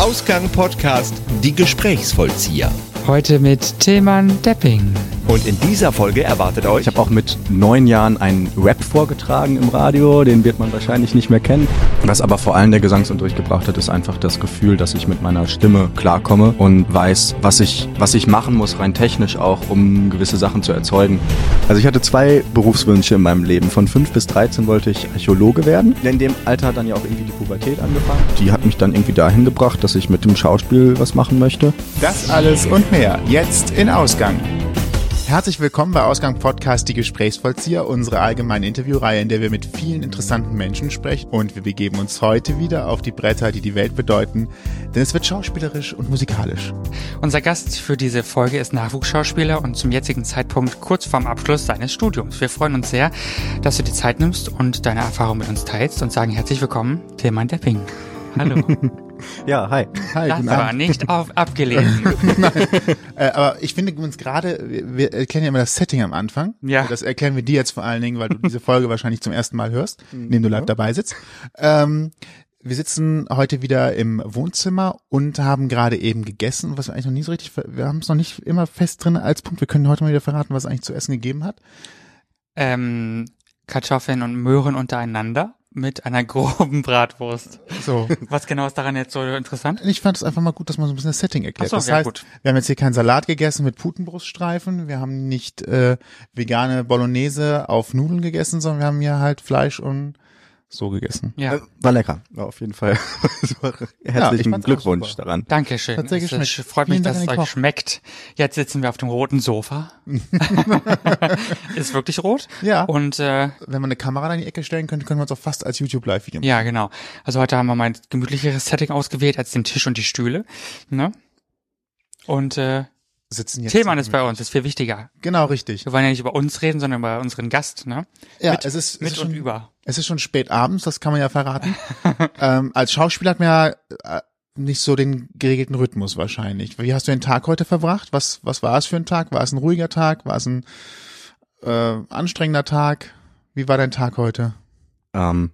Ausgang Podcast Die Gesprächsvollzieher. Heute mit Tilman Depping. Und in dieser Folge erwartet euch Ich habe auch mit neun Jahren einen Rap vorgetragen im Radio, den wird man wahrscheinlich nicht mehr kennen. Was aber vor allem der Gesangsunterricht gebracht hat, ist einfach das Gefühl, dass ich mit meiner Stimme klarkomme und weiß, was ich, was ich machen muss, rein technisch auch, um gewisse Sachen zu erzeugen. Also ich hatte zwei Berufswünsche in meinem Leben. Von fünf bis 13 wollte ich Archäologe werden. In dem Alter hat dann ja auch irgendwie die Pubertät angefangen. Die hat mich dann irgendwie dahin gebracht, dass ich mit dem Schauspiel was machen möchte. Das alles und mehr jetzt in Ausgang. Herzlich willkommen bei Ausgang Podcast Die Gesprächsvollzieher, unsere allgemeine Interviewreihe, in der wir mit vielen interessanten Menschen sprechen. Und wir begeben uns heute wieder auf die Bretter, die die Welt bedeuten, denn es wird schauspielerisch und musikalisch. Unser Gast für diese Folge ist Nachwuchsschauspieler und zum jetzigen Zeitpunkt kurz vorm Abschluss seines Studiums. Wir freuen uns sehr, dass du die Zeit nimmst und deine Erfahrung mit uns teilst und sagen herzlich willkommen, Tilman Depping. Hallo. Ja, hi. Hi, Das war Abend. nicht auf, abgelesen. Äh, aber ich finde uns gerade, wir, wir erklären ja immer das Setting am Anfang. Ja. Das erklären wir dir jetzt vor allen Dingen, weil du diese Folge wahrscheinlich zum ersten Mal hörst, indem du live dabei sitzt. Ähm, wir sitzen heute wieder im Wohnzimmer und haben gerade eben gegessen, was wir eigentlich noch nie so richtig, wir haben es noch nicht immer fest drin als Punkt. Wir können heute mal wieder verraten, was es eigentlich zu essen gegeben hat. ähm, Kartoffeln und Möhren untereinander mit einer groben Bratwurst. So. Was genau ist daran jetzt so interessant? Ich fand es einfach mal gut, dass man so ein bisschen das Setting erklärt. So, das ja, heißt, gut. wir haben jetzt hier keinen Salat gegessen mit Putenbruststreifen, wir haben nicht äh, vegane Bolognese auf Nudeln gegessen, sondern wir haben hier halt Fleisch und so gegessen. Ja. Äh, War lecker, war auf jeden Fall. Herzlichen auch Glückwunsch daran. Dankeschön. Tatsächlich es äh, schmeckt. freut mich, Vielen dass Dank es euch Koch. schmeckt. Jetzt sitzen wir auf dem roten Sofa. ist wirklich rot. Ja. Und äh, Wenn man eine Kamera in die Ecke stellen könnte, können wir uns auch fast als YouTube-Live-Video machen. ja, genau. Also heute haben wir mal ein gemütlicheres Setting ausgewählt als den Tisch und die Stühle. Ne? Und äh, Sitzen jetzt Thälmann ist bei uns, ist viel wichtiger. Genau, richtig. Wir wollen ja nicht über uns reden, sondern über unseren Gast, ne? Ja, mit, es ist, es mit ist und schon, über. Es ist schon spät abends, das kann man ja verraten. ähm, als Schauspieler hat man ja äh, nicht so den geregelten Rhythmus wahrscheinlich. Wie hast du den Tag heute verbracht? Was, was war es für ein Tag? War es ein ruhiger Tag? War es ein äh, anstrengender Tag? Wie war dein Tag heute? Ähm,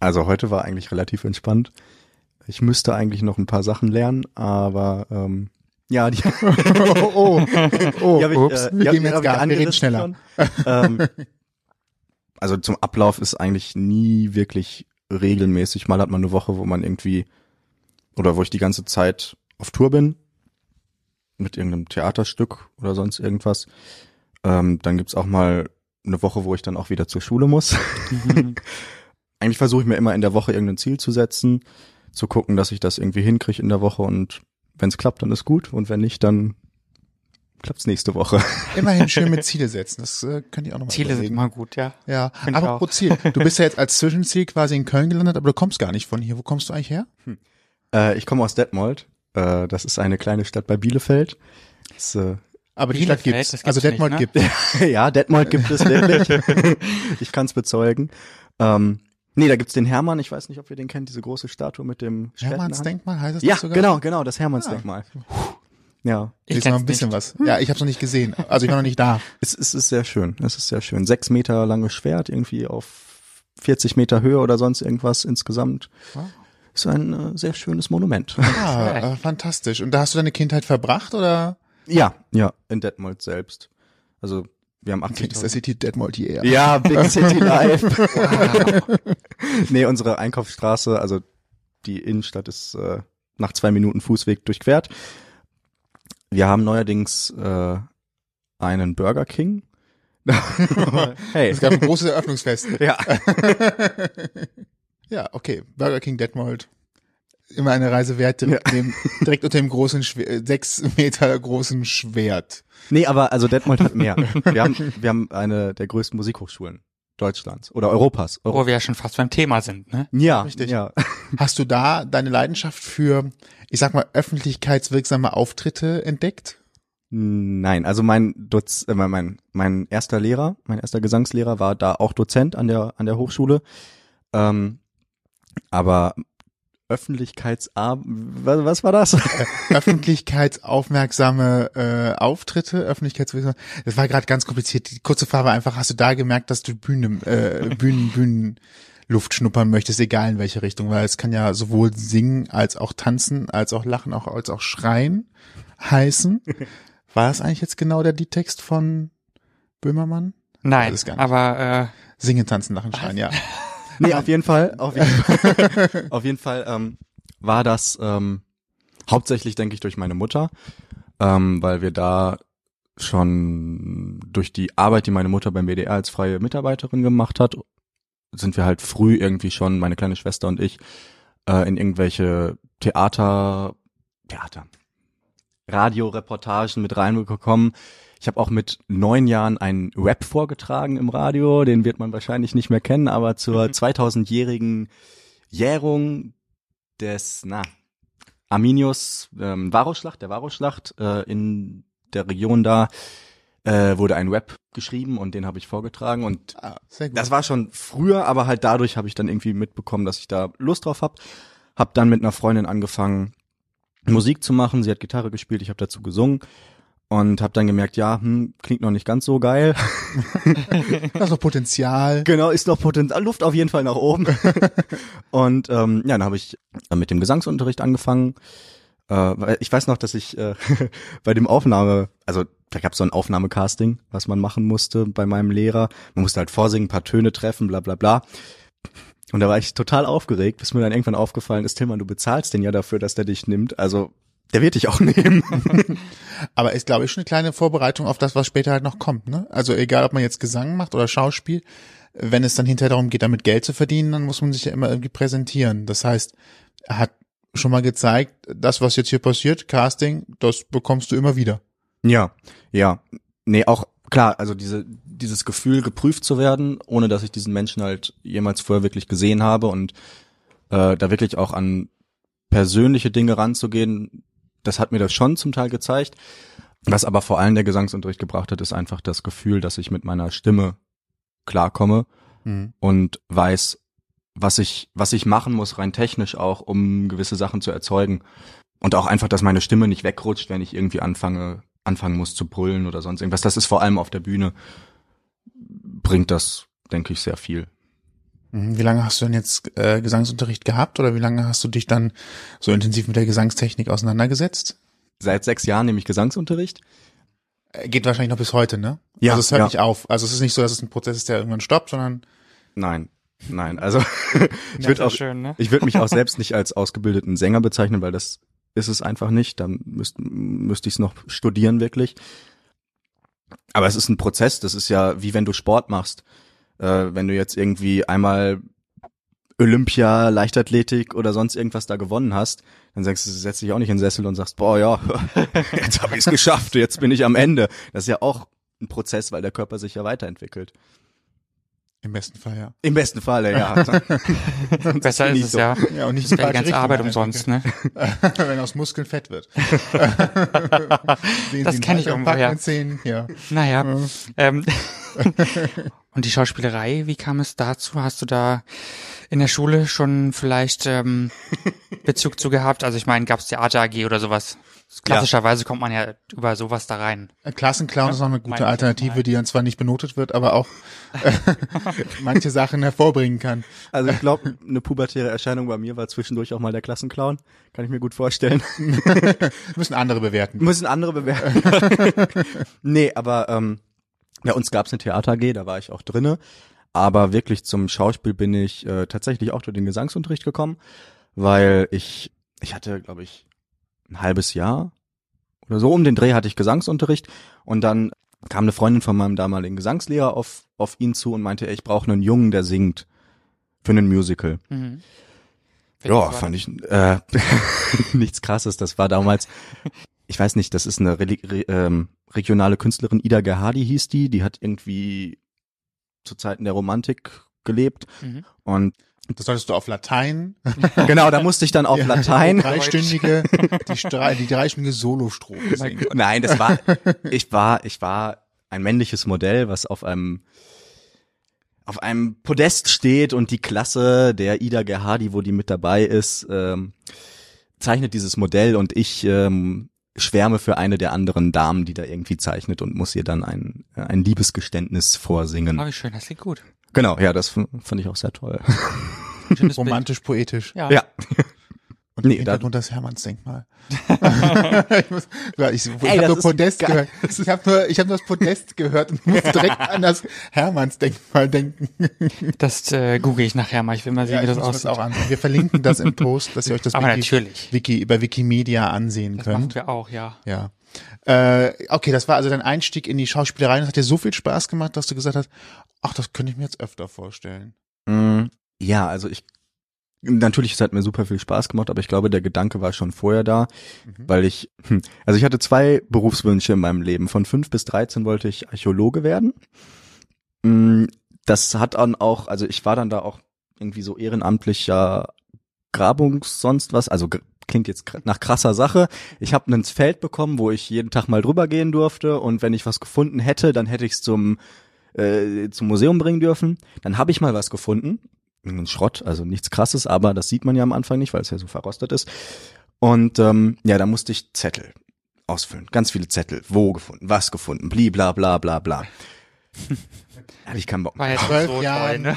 also heute war eigentlich relativ entspannt. Ich müsste eigentlich noch ein paar Sachen lernen, aber ähm, ja, die, oh, oh, oh, die ich, ups, äh, wir die jetzt Gas, wir reden schneller. ähm, also zum Ablauf ist eigentlich nie wirklich regelmäßig. Mal hat man eine Woche, wo man irgendwie oder wo ich die ganze Zeit auf Tour bin mit irgendeinem Theaterstück oder sonst irgendwas. Ähm, dann gibt's auch mal eine Woche, wo ich dann auch wieder zur Schule muss. Eigentlich versuche ich mir immer in der Woche irgendein Ziel zu setzen, zu gucken, dass ich das irgendwie hinkriege in der Woche und wenn es klappt, dann ist gut und wenn nicht, dann klappt's nächste Woche. Immerhin schön mit Ziele setzen. Das äh, könnt ihr auch nochmal Ziele sind überlegen. immer gut, ja. Ja, Find aber pro Ziel. Du bist ja jetzt als Zwischenziel quasi in Köln gelandet, aber du kommst gar nicht von hier. Wo kommst du eigentlich her? Äh, ich komme aus Detmold. Äh, das ist eine kleine Stadt bei Bielefeld. Das, äh, Aber die Bielefeld, Stadt gibt's. gibt's also Detmold nicht, gibt. ja, Detmold gibt es wirklich. ich kann es bezeugen. Ähm, nee, da gibt's den Hermann. Ich weiß nicht, ob ihr den kennt, diese große Statue mit dem Hermannsdenkmal heißt es Ja, das sogar? genau, genau, das Hermannsdenkmal. Ja, Ich Ich noch kenn's ein bisschen nicht. was. Ja, ich habe noch nicht gesehen. Also ich war noch nicht da. es, es ist sehr schön. Es ist sehr schön. Sechs Meter langes Schwert, irgendwie auf 40 Meter Höhe oder sonst irgendwas insgesamt. Wow. Ist ein äh, sehr schönes Monument. Ah, äh, fantastisch. Und da hast du deine Kindheit verbracht oder? ja, ja, in Detmold selbst. Also wir haben Okay, 80 das ist City Detmold hier. Ja, Big City Life. nee, unsere Einkaufsstraße, also die Innenstadt ist äh, nach zwei Minuten Fußweg durchquert. Wir haben neuerdings äh, einen Burger King. hey. Es gab ein großes Eröffnungsfest. Ja. Ja, okay. Burger King Detmold. Immer eine Reise wert, direkt, dem, direkt unter dem großen, Schwer- äh, sechs Meter großen Schwert. Nee, aber also Detmold hat mehr. Wir haben, wir haben eine der größten Musikhochschulen Deutschlands oder Europas. Euro Wo wir ja schon fast beim Thema sind, ne? ja, Richtig. Ja. Hast du da deine Leidenschaft für, ich sag mal, öffentlichkeitswirksame Auftritte entdeckt? Nein, also mein Doz, äh, mein- mein mein erster Lehrer, mein erster Gesangslehrer war da auch Dozent an der an der Hochschule. Ähm, aber Öffentlichkeitsab was, was war das? Öffentlichkeitsaufmerksame äh, Auftritte, Öffentlichkeitswirksame. Das war gerade ganz kompliziert. Die kurze Frage war einfach, hast du da gemerkt, dass du Bühnen, äh, Bühnen, Bühnen Luft schnuppern möchtest, egal in welche Richtung, weil es kann ja sowohl singen als auch tanzen, als auch lachen, auch als auch schreien heißen. War das eigentlich jetzt genau der Liedtext von Böhmermann? Nein, aber äh, Singen, tanzen, lachen, schreien, ja. Nee, auf jeden Fall, auf jeden Fall, auf jeden Fall ähm, war das ähm, hauptsächlich, denke ich, durch meine Mutter, ähm, weil wir da schon durch die Arbeit, die meine Mutter beim WDR als freie Mitarbeiterin gemacht hat, sind wir halt früh irgendwie schon, meine kleine Schwester und ich, äh, in irgendwelche Theater, Theater, Radioreportagen mit reingekommen. Ich habe auch mit neun Jahren einen Rap vorgetragen im Radio, den wird man wahrscheinlich nicht mehr kennen, aber zur 2000-jährigen Jährung des, na, Arminius ähm, Varusschlacht, der Varusschlacht äh, in der Region da äh, wurde ein Rap geschrieben und den habe ich vorgetragen. Und Ah, das war schon früher, aber halt dadurch habe ich dann irgendwie mitbekommen, dass ich da Lust drauf hab. Hab dann mit einer Freundin angefangen, Musik zu machen. Sie hat Gitarre gespielt, ich habe dazu gesungen und habe dann gemerkt, ja, hm, klingt noch nicht ganz so geil. das ist noch Potenzial. genau, ist noch Potenzial, Luft auf jeden Fall nach oben. und ähm, ja, dann habe ich äh, mit dem Gesangsunterricht angefangen. Äh, ich weiß noch, dass ich äh, bei dem Aufnahme, also da gab es so ein Aufnahmecasting, was man machen musste bei meinem Lehrer. Man musste halt vorsingen, ein paar Töne treffen, bla bla bla. Und da war ich total aufgeregt, bis mir dann irgendwann aufgefallen ist, Tillmann, du bezahlst den ja dafür, dass der dich nimmt. Also der wird dich auch nehmen. Aber ist, glaube ich, schon eine kleine Vorbereitung auf das, was später halt noch kommt. Ne? Also egal, ob man jetzt Gesang macht oder Schauspiel, wenn es dann hinterher darum geht, damit Geld zu verdienen, dann muss man sich ja immer irgendwie präsentieren. Das heißt, er hat schon mal gezeigt, das, was jetzt hier passiert, Casting, das bekommst du immer wieder. Ja, ja. Nee, auch klar, also diese, dieses Gefühl, geprüft zu werden, ohne dass ich diesen Menschen halt jemals vorher wirklich gesehen habe und äh, da wirklich auch an persönliche Dinge ranzugehen, das hat mir das schon zum Teil gezeigt. Was aber vor allem der Gesangsunterricht gebracht hat, ist einfach das Gefühl, dass ich mit meiner Stimme klarkomme Mhm. und weiß, was ich, was ich machen muss, rein technisch auch, um gewisse Sachen zu erzeugen. Und auch einfach, dass meine Stimme nicht wegrutscht, wenn ich irgendwie anfange, anfangen muss zu brüllen oder sonst irgendwas. Das ist vor allem auf der Bühne, bringt das, denke ich, sehr viel. Mhm. Wie lange hast du denn jetzt äh, Gesangsunterricht gehabt oder wie lange hast du dich dann so intensiv mit der Gesangstechnik auseinandergesetzt? Seit sechs Jahren nehme ich Gesangsunterricht. Äh, Geht wahrscheinlich noch bis heute, ne? Ja, Also es hört ja. nicht auf. Also es ist nicht so, dass es ein Prozess ist, der irgendwann stoppt, sondern Nein, nein. Also ich würde auch, schön, ne? ich würde mich auch selbst nicht als ausgebildeten Sänger bezeichnen, weil das ist es einfach nicht. Dann müsste müsste ich es noch studieren wirklich. Aber es ist ein Prozess. Das ist ja wie wenn du Sport machst. Äh, wenn du jetzt irgendwie einmal Olympia, Leichtathletik oder sonst irgendwas da gewonnen hast, dann sagst du, setzt dich auch nicht in den Sessel und sagst, boah, ja, jetzt habe ich es geschafft, jetzt bin ich am Ende. Das ist ja auch ein Prozess, weil der Körper sich ja weiterentwickelt. Im besten Fall, ja. Im besten Falle, ja. Besser ist nicht es so. ja. Ja, und nicht Das die ganze Richtung Arbeit umsonst, ne? Wenn aus Muskeln Fett wird. Das Sie kenn ich einen irgendwo, ja. Szenen, ja. Naja. Ja. Ähm, und die Schauspielerei, wie kam es dazu? Hast du da in der Schule schon vielleicht ähm, Bezug zu gehabt? Also ich meine, gab es Theater AG oder sowas? Klassischerweise kommt man ja über sowas da rein. Ein Klassenclown ist noch eine gute Alternative, die dann zwar nicht benotet wird, aber auch äh, manche Sachen hervorbringen kann. Also ich glaube, eine pubertäre Erscheinung bei mir war zwischendurch auch mal der Klassenclown. Kann ich mir gut vorstellen. Müssen andere bewerten. Müssen andere bewerten. nee, aber ähm, bei uns gab's eine Theater AG, da war ich auch drinne. Aber wirklich zum Schauspiel bin ich äh, tatsächlich auch durch den Gesangsunterricht gekommen, weil ich, ich hatte, glaube ich, ein halbes Jahr oder so um den Dreh hatte ich Gesangsunterricht und dann kam eine Freundin von meinem damaligen Gesangslehrer auf, auf ihn zu und meinte, ey, ich brauche einen Jungen, der singt für einen Musical. Mhm. Ja, fand ich äh, nichts krasses. Das war damals, ich weiß nicht, das ist eine Reli re, ähm, regionale Künstlerin, Ida Gerhardi hieß die, die hat irgendwie zu Zeiten der Romantik gelebt Mhm. und Das solltest du auf Latein. genau, da musste ich dann auf Ja, Latein. Die dreistündige, die, die dreistündige Solostrophe singen. Nein, das war, ich war, ich war ein männliches Modell, was auf einem auf einem Podest steht und die Klasse der Ida Gerhardi, wo die mit dabei ist, ähm, zeichnet dieses Modell und ich ähm, schwärme für eine der anderen Damen, die da irgendwie zeichnet und muss ihr dann ein, ein Liebesgeständnis vorsingen. Oh, wie schön, das klingt gut. Genau, ja, das fand ich auch sehr toll. Ein schönes Bild. Romantisch, poetisch. Ja. Ja. Und im Nee, da- Hintergrund das Hermannsdenkmal. ich muss, ja, ich, ich habe das nur Podest gehört. Ich habe nur, ich habe nur das Podest gehört und musste direkt an das Hermannsdenkmal denken. Das äh, google ich nachher mal. Ich will mal sehen, Ja, wie das muss aussieht. das auch ansehen. Wir verlinken das im Post, dass ihr euch das Aber Wiki, natürlich. Wiki über Wikimedia ansehen Das machen könnt. wir auch, ja. Ja. Äh, okay, das war also dein Einstieg in die Schauspielerei. Das hat dir so viel Spaß gemacht, dass du gesagt hast, ach, das könnte ich mir jetzt öfter vorstellen. Mm, Ja, also ich natürlich, es hat mir super viel Spaß gemacht, aber ich glaube, der Gedanke war schon vorher da, Mhm. weil ich, hm, also ich hatte zwei Berufswünsche in meinem Leben. Von fünf bis 13 wollte ich Archäologe werden. Mm, Das hat dann auch, also ich war dann da auch irgendwie so ehrenamtlicher Grabungs sonst was, also klingt jetzt nach krasser Sache. Ich habe ein Feld bekommen, wo ich jeden Tag mal drüber gehen durfte und wenn ich was gefunden hätte, dann hätte ich es zum äh, zum Museum bringen dürfen. Dann habe ich mal was gefunden, ein Schrott, also nichts Krasses, aber das sieht man ja am Anfang nicht, weil es ja so verrostet ist. Und ähm, ja, da musste ich Zettel ausfüllen, ganz viele Zettel, wo gefunden, was gefunden, bli bla bla bla bla. Hatte ich keinen Bock. War jetzt Zwölf so Jahren. ne?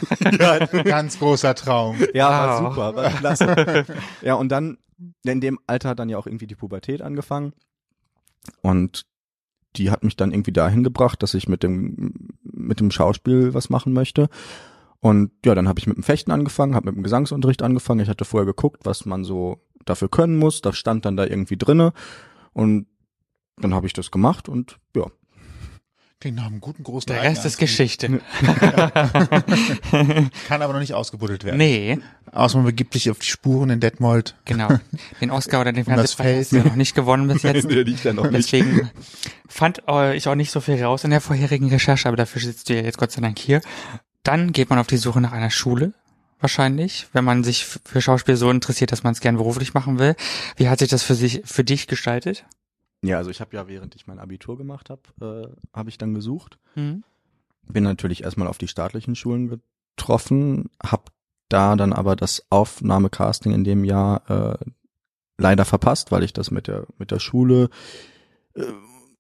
Ganz großer Traum. Ja, war Wow. super, war klasse. ja, und dann, in dem Alter hat dann ja auch irgendwie die Pubertät angefangen. Und die hat mich dann irgendwie dahin gebracht, dass ich mit dem, mit dem Schauspiel was machen möchte. Und ja, dann habe ich mit dem Fechten angefangen, habe mit dem Gesangsunterricht angefangen. Ich hatte vorher geguckt, was man so dafür können muss. Das stand dann da irgendwie drinne. Und dann habe ich das gemacht und ja. Klingt nach einem guten großen Der Rest ist Geschichte. Kann aber noch nicht ausgebuddelt werden. nee, Außer man begibt sich auf die Spuren in Detmold. genau. Den Oscar oder den Um Fernsehpreis hast du Feld. ja noch nicht gewonnen bis jetzt. Der liegt ja noch Deswegen fand äh, ich auch nicht so viel raus in der vorherigen Recherche, aber dafür sitzt du ja jetzt Gott sei Dank hier. Dann geht man auf die Suche nach einer Schule, wahrscheinlich, wenn man sich für Schauspiel so interessiert, dass man es gern beruflich machen will. Wie hat sich das für sich für dich gestaltet? Ja, also ich habe ja, während ich mein Abitur gemacht habe, äh, habe ich dann gesucht. Mhm. bin natürlich erstmal auf die staatlichen Schulen getroffen, habe da dann aber das Aufnahmecasting in dem Jahr äh, leider verpasst, weil ich das mit der mit der Schule äh,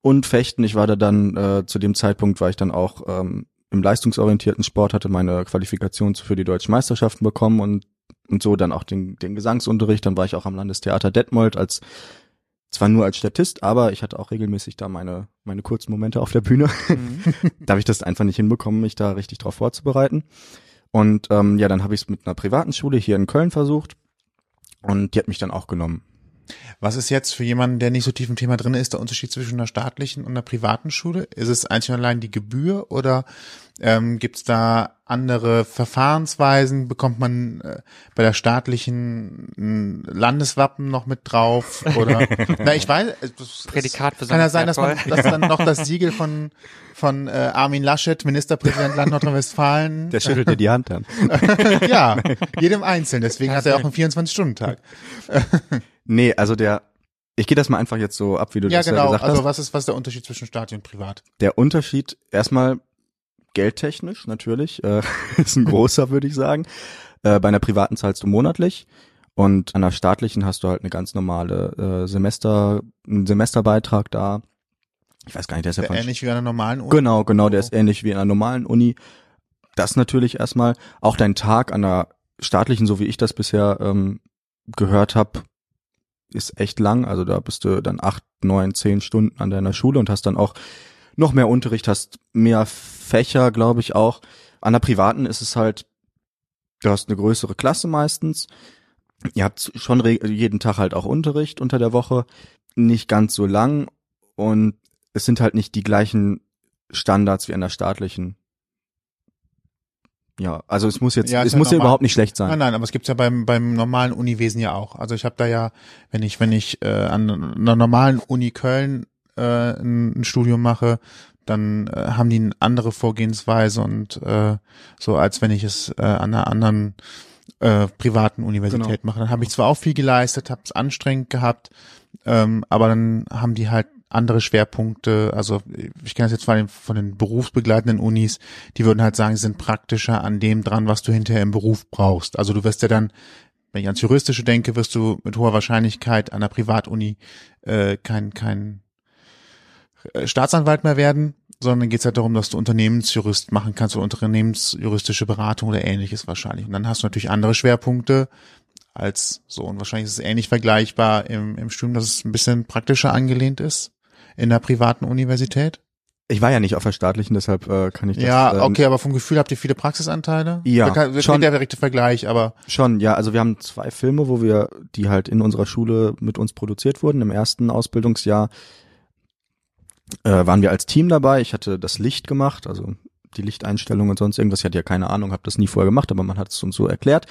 und Fechten, ich war da dann äh, zu dem Zeitpunkt war ich dann auch ähm, im leistungsorientierten Sport, hatte meine Qualifikation für die deutschen Meisterschaften bekommen und und so dann auch den den Gesangsunterricht, dann war ich auch am Landestheater Detmold als zwar nur als Statist, aber ich hatte auch regelmäßig da meine meine kurzen Momente auf der Bühne Mhm. da habe ich das einfach nicht hinbekommen, mich da richtig drauf vorzubereiten. Und ähm, ja, dann habe ich es mit einer privaten Schule hier in Köln versucht und die hat mich dann auch genommen. Was ist jetzt für jemanden, der nicht so tief im Thema drin ist, der Unterschied zwischen einer staatlichen und einer privaten Schule? Ist es einzig und allein die Gebühr oder ähm, gibt es da andere Verfahrensweisen? Bekommt man äh, bei der staatlichen ein Landeswappen noch mit drauf? Oder na, ich weiß, es- es Prädikat kann ja sein, dass man dass dann noch das Siegel von von äh, Armin Laschet, Ministerpräsident Land Nordrhein-Westfalen. Der schüttelt dir die Hand dann. ja, jedem einzeln. Deswegen hat er auch einen 24-Stunden-Tag. Nee, also der, ich gehe das mal einfach jetzt so ab, wie du Ja, das ja genau. gesagt Also hast. was ist was ist der Unterschied zwischen staatlich und privat? Der Unterschied erstmal geldtechnisch natürlich, äh, ist ein großer, würde ich sagen. Äh, bei einer privaten zahlst du monatlich und an einer staatlichen hast du halt eine ganz normale äh, Semester, einen Semesterbeitrag da. Ich weiß gar nicht, der ist ja ähnlich wie an einer normalen Uni. Genau, genau, der ist ähnlich wie in einer normalen Uni. Das natürlich erstmal. Auch dein Tag an der staatlichen, so wie ich das bisher ähm, gehört habe, ist echt lang. Also da bist du dann acht, neun, zehn Stunden an deiner Schule und hast dann auch noch mehr Unterricht, hast mehr Fächer, glaube ich auch. An der privaten ist es halt, du hast eine größere Klasse meistens. Ihr habt schon jeden Tag halt auch Unterricht unter der Woche. Nicht ganz so lang und es sind halt nicht die gleichen Standards wie an der staatlichen. Ja, also es muss jetzt, Ja, es ja muss ja normal. überhaupt nicht schlecht sein. Nein, nein, aber es gibt's ja beim beim normalen Uniwesen ja auch. Also ich habe da ja, wenn ich wenn ich äh, an einer normalen Uni Köln äh, ein, ein Studium mache, dann äh, haben die eine andere Vorgehensweise und äh, so als wenn ich es äh, an einer anderen äh, privaten Universität Genau. mache. Dann habe ich zwar auch viel geleistet, habe es anstrengend gehabt, ähm, aber dann haben die halt andere Schwerpunkte, also ich kenne das jetzt von den, von den berufsbegleitenden Unis, die würden halt sagen, sie sind praktischer an dem dran, was du hinterher im Beruf brauchst. Also du wirst ja dann, wenn ich ans Juristische denke, wirst du mit hoher Wahrscheinlichkeit an der Privatuni äh, kein, kein äh, Staatsanwalt mehr werden, sondern geht es halt darum, dass du Unternehmensjurist machen kannst oder unternehmensjuristische Beratung oder ähnliches wahrscheinlich. Und dann hast du natürlich andere Schwerpunkte als so. Und wahrscheinlich ist es ähnlich vergleichbar im, im Studium, dass es ein bisschen praktischer angelehnt ist in der privaten Universität. Ich war ja nicht auf der staatlichen, deshalb äh, kann ich das. Ja, ähm, okay, aber vom Gefühl habt ihr viele Praxisanteile? Ja, Das ist schon. der direkte Vergleich, aber Schon, ja. Also wir haben zwei Filme, wo wir, die halt in unserer Schule mit uns produziert wurden. Im ersten Ausbildungsjahr äh, waren wir als Team dabei. Ich hatte das Licht gemacht, also die Lichteinstellung und sonst irgendwas. Ich hatte ja keine Ahnung, habe das nie vorher gemacht, aber man hat es uns so erklärt.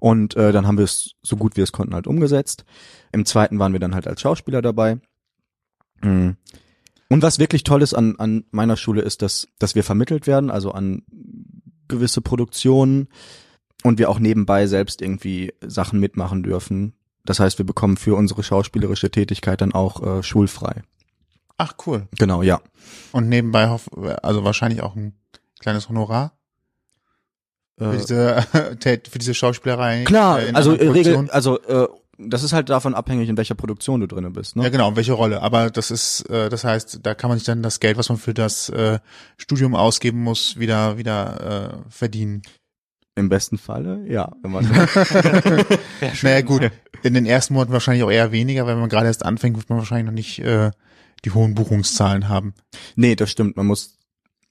Und äh, dann haben wir es so gut wir es konnten halt umgesetzt. Im zweiten waren wir dann halt als Schauspieler dabei. Mm. Und was wirklich toll ist an, an meiner Schule ist, dass, dass wir vermittelt werden, also an gewisse Produktionen und wir auch nebenbei selbst irgendwie Sachen mitmachen dürfen. Das heißt, wir bekommen für unsere schauspielerische Tätigkeit dann auch äh, schulfrei. ach cool. Genau, ja. Und nebenbei hoff, also wahrscheinlich auch ein kleines Honorar für Äh, diese für diese Schauspielerei. klar, äh, in also äh, Regel, also äh, das ist halt davon abhängig, in welcher Produktion du drinne bist. Ne? Ja, genau, welche Rolle. Aber das ist, äh, das heißt, da kann man sich dann das Geld, was man für das äh, Studium ausgeben muss, wieder wieder äh, verdienen. Im besten Falle, ja. Wenn man. Naja, gut, in den ersten Monaten wahrscheinlich auch eher weniger, weil wenn man gerade erst anfängt, wird man wahrscheinlich noch nicht äh, die hohen Buchungszahlen haben. nee, das stimmt. Man muss,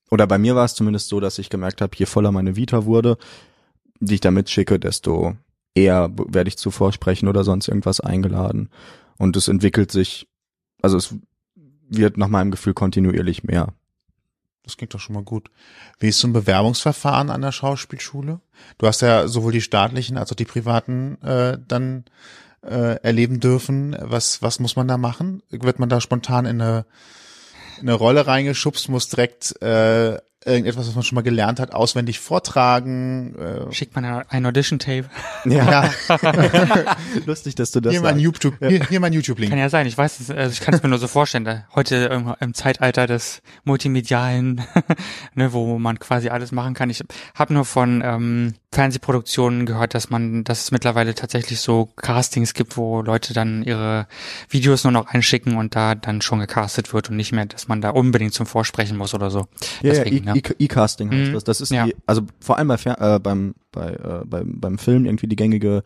oder bei mir war es zumindest so, dass ich gemerkt habe, je voller meine Vita wurde, die ich da mitschicke, desto eher werde ich zu Vorsprechen oder sonst irgendwas eingeladen. Und es entwickelt sich, also es wird nach meinem Gefühl kontinuierlich mehr. Das klingt doch schon mal gut. Wie ist so ein Bewerbungsverfahren an der Schauspielschule? Du hast ja sowohl die staatlichen als auch die privaten äh, dann äh, erleben dürfen. Was, was muss man da machen? Wird man da spontan in eine, in eine Rolle reingeschubst, muss direkt äh, irgendetwas, was man schon mal gelernt hat, auswendig vortragen? Äh, Schickt man ein Audition-Tape? ja, Lustig, dass du das hier mein sagst. YouTube, hier, hier mein YouTube-Link. Kann ja sein, ich weiß es, also ich kann es mir nur so vorstellen, heute im, im Zeitalter des multimedialen, ne, wo man quasi alles machen kann. Ich habe nur von ähm, Fernsehproduktionen gehört, dass man, dass es mittlerweile tatsächlich so Castings gibt, wo Leute dann ihre Videos nur noch einschicken und da dann schon gecastet wird und nicht mehr, dass man da unbedingt zum Vorsprechen muss oder so. Ja, Deswegen, ja, ja. E-Casting heißt Mhm. das. Das ist Ja. die, also vor allem bei, äh, beim, bei, äh, beim, beim Film irgendwie die gängige,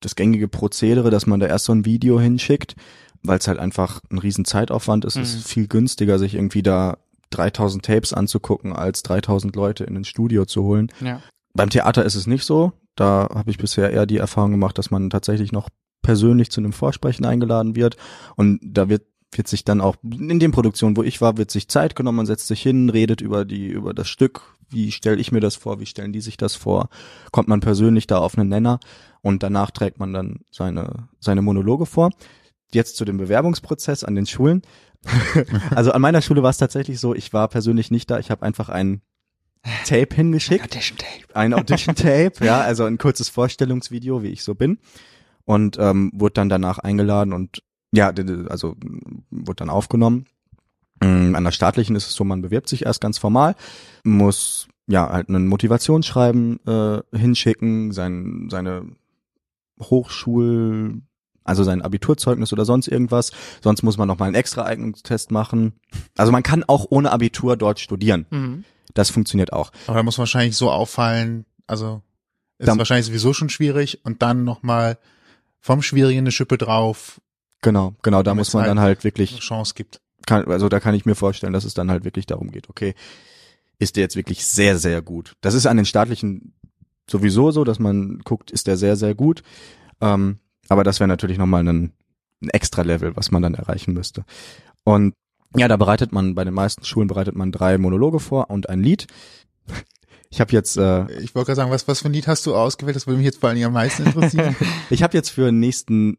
das gängige Prozedere, dass man da erst so ein Video hinschickt, weil es halt einfach ein riesen Zeitaufwand ist. Es Mhm. ist viel günstiger, sich irgendwie da 3000 Tapes anzugucken, als 3000 Leute in ein Studio zu holen. Ja. Beim Theater ist es nicht so. Da habe ich bisher eher die Erfahrung gemacht, dass man tatsächlich noch persönlich zu einem Vorsprechen eingeladen wird. Und da wird, wird sich dann auch, in den Produktionen, wo ich war, wird sich Zeit genommen, man setzt sich hin, redet über die, über das Stück, wie stelle ich mir das vor, wie stellen die sich das vor, kommt man persönlich da auf einen Nenner und danach trägt man dann seine, seine Monologe vor. Jetzt zu dem Bewerbungsprozess an den Schulen. also an meiner Schule war es tatsächlich so, ich war persönlich nicht da, ich habe einfach ein Tape hingeschickt Audition-Tape. ein Audition-Tape, ja, also ein kurzes Vorstellungsvideo, wie ich so bin. Und ähm, wurde dann danach eingeladen und ja, also wurde dann aufgenommen. Ähm, An der staatlichen ist es so, man bewirbt sich erst ganz formal, muss ja halt ein Motivationsschreiben äh, hinschicken, sein, seine Hochschul, also sein Abiturzeugnis oder sonst irgendwas. Sonst muss man noch mal einen extra Eignungstest machen. Also man kann auch ohne Abitur dort studieren. Mhm. Das funktioniert auch. Aber da muss wahrscheinlich so auffallen, also ist Dann- wahrscheinlich sowieso schon schwierig und dann nochmal vom Schwierigen eine Schippe drauf Genau, genau, da muss man halt dann halt eine wirklich Chance gibt. kann, also da kann ich mir vorstellen, dass es dann halt wirklich darum geht, okay, ist der jetzt wirklich sehr, sehr gut. Das ist an den staatlichen sowieso so, dass man guckt, ist der sehr, sehr gut. Ähm, aber das wäre natürlich nochmal ein, ein extra Level, was man dann erreichen müsste. Und ja, da bereitet man, bei den meisten Schulen bereitet man drei Monologe vor und ein Lied. Ich habe jetzt, äh, Ich wollte gerade sagen, was, was für ein Lied hast du ausgewählt? Das würde mich jetzt vor allen Dingen am meisten interessieren. ich habe jetzt für den nächsten,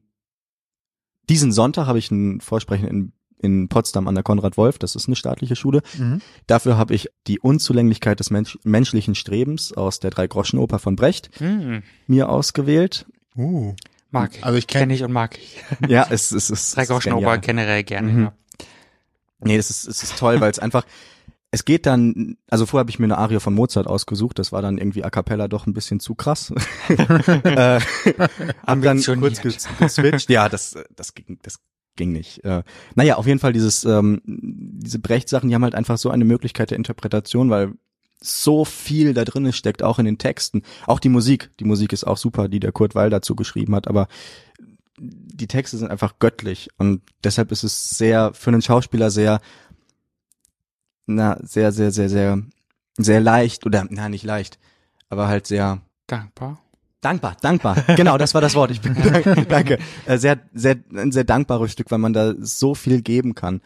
diesen Sonntag habe ich ein Vorsprechen in, in Potsdam an der Konrad Wolf, das ist eine staatliche Schule. mhm. Dafür habe ich die Unzulänglichkeit des Mensch menschlichen Strebens aus der Drei-Groschen-Oper von Brecht Mhm. mir ausgewählt. Uh. Mag ich. Also ich kenne Kenne ich und mag ich. Ja, es, es ist Drei Groschen Oper genial. generell gerne. Mhm. Ja. Nee, es ist, es ist toll, weil es einfach, es geht dann, also vorher habe ich mir eine Arie von Mozart ausgesucht, das war dann irgendwie a cappella doch ein bisschen zu krass. äh, hab dann kurz ges- geswitcht. Ja, das, das ging, das ging nicht. Äh, naja, auf jeden Fall dieses, ähm, diese Brecht-Sachen, die haben halt einfach so eine Möglichkeit der Interpretation, weil so viel da drin steckt, auch in den Texten. Auch die Musik. Die Musik ist auch super, die der Kurt Weil dazu geschrieben hat, aber die Texte sind einfach göttlich und deshalb ist es sehr, für einen Schauspieler sehr, na, sehr, sehr, sehr, sehr, sehr leicht oder, na, nicht leicht, aber halt sehr Dankbar. dankbar, dankbar. Genau, das war das Wort. Ich bin, danke. Äh, Sehr, sehr, ein sehr dankbares Stück, weil man da so viel geben kann.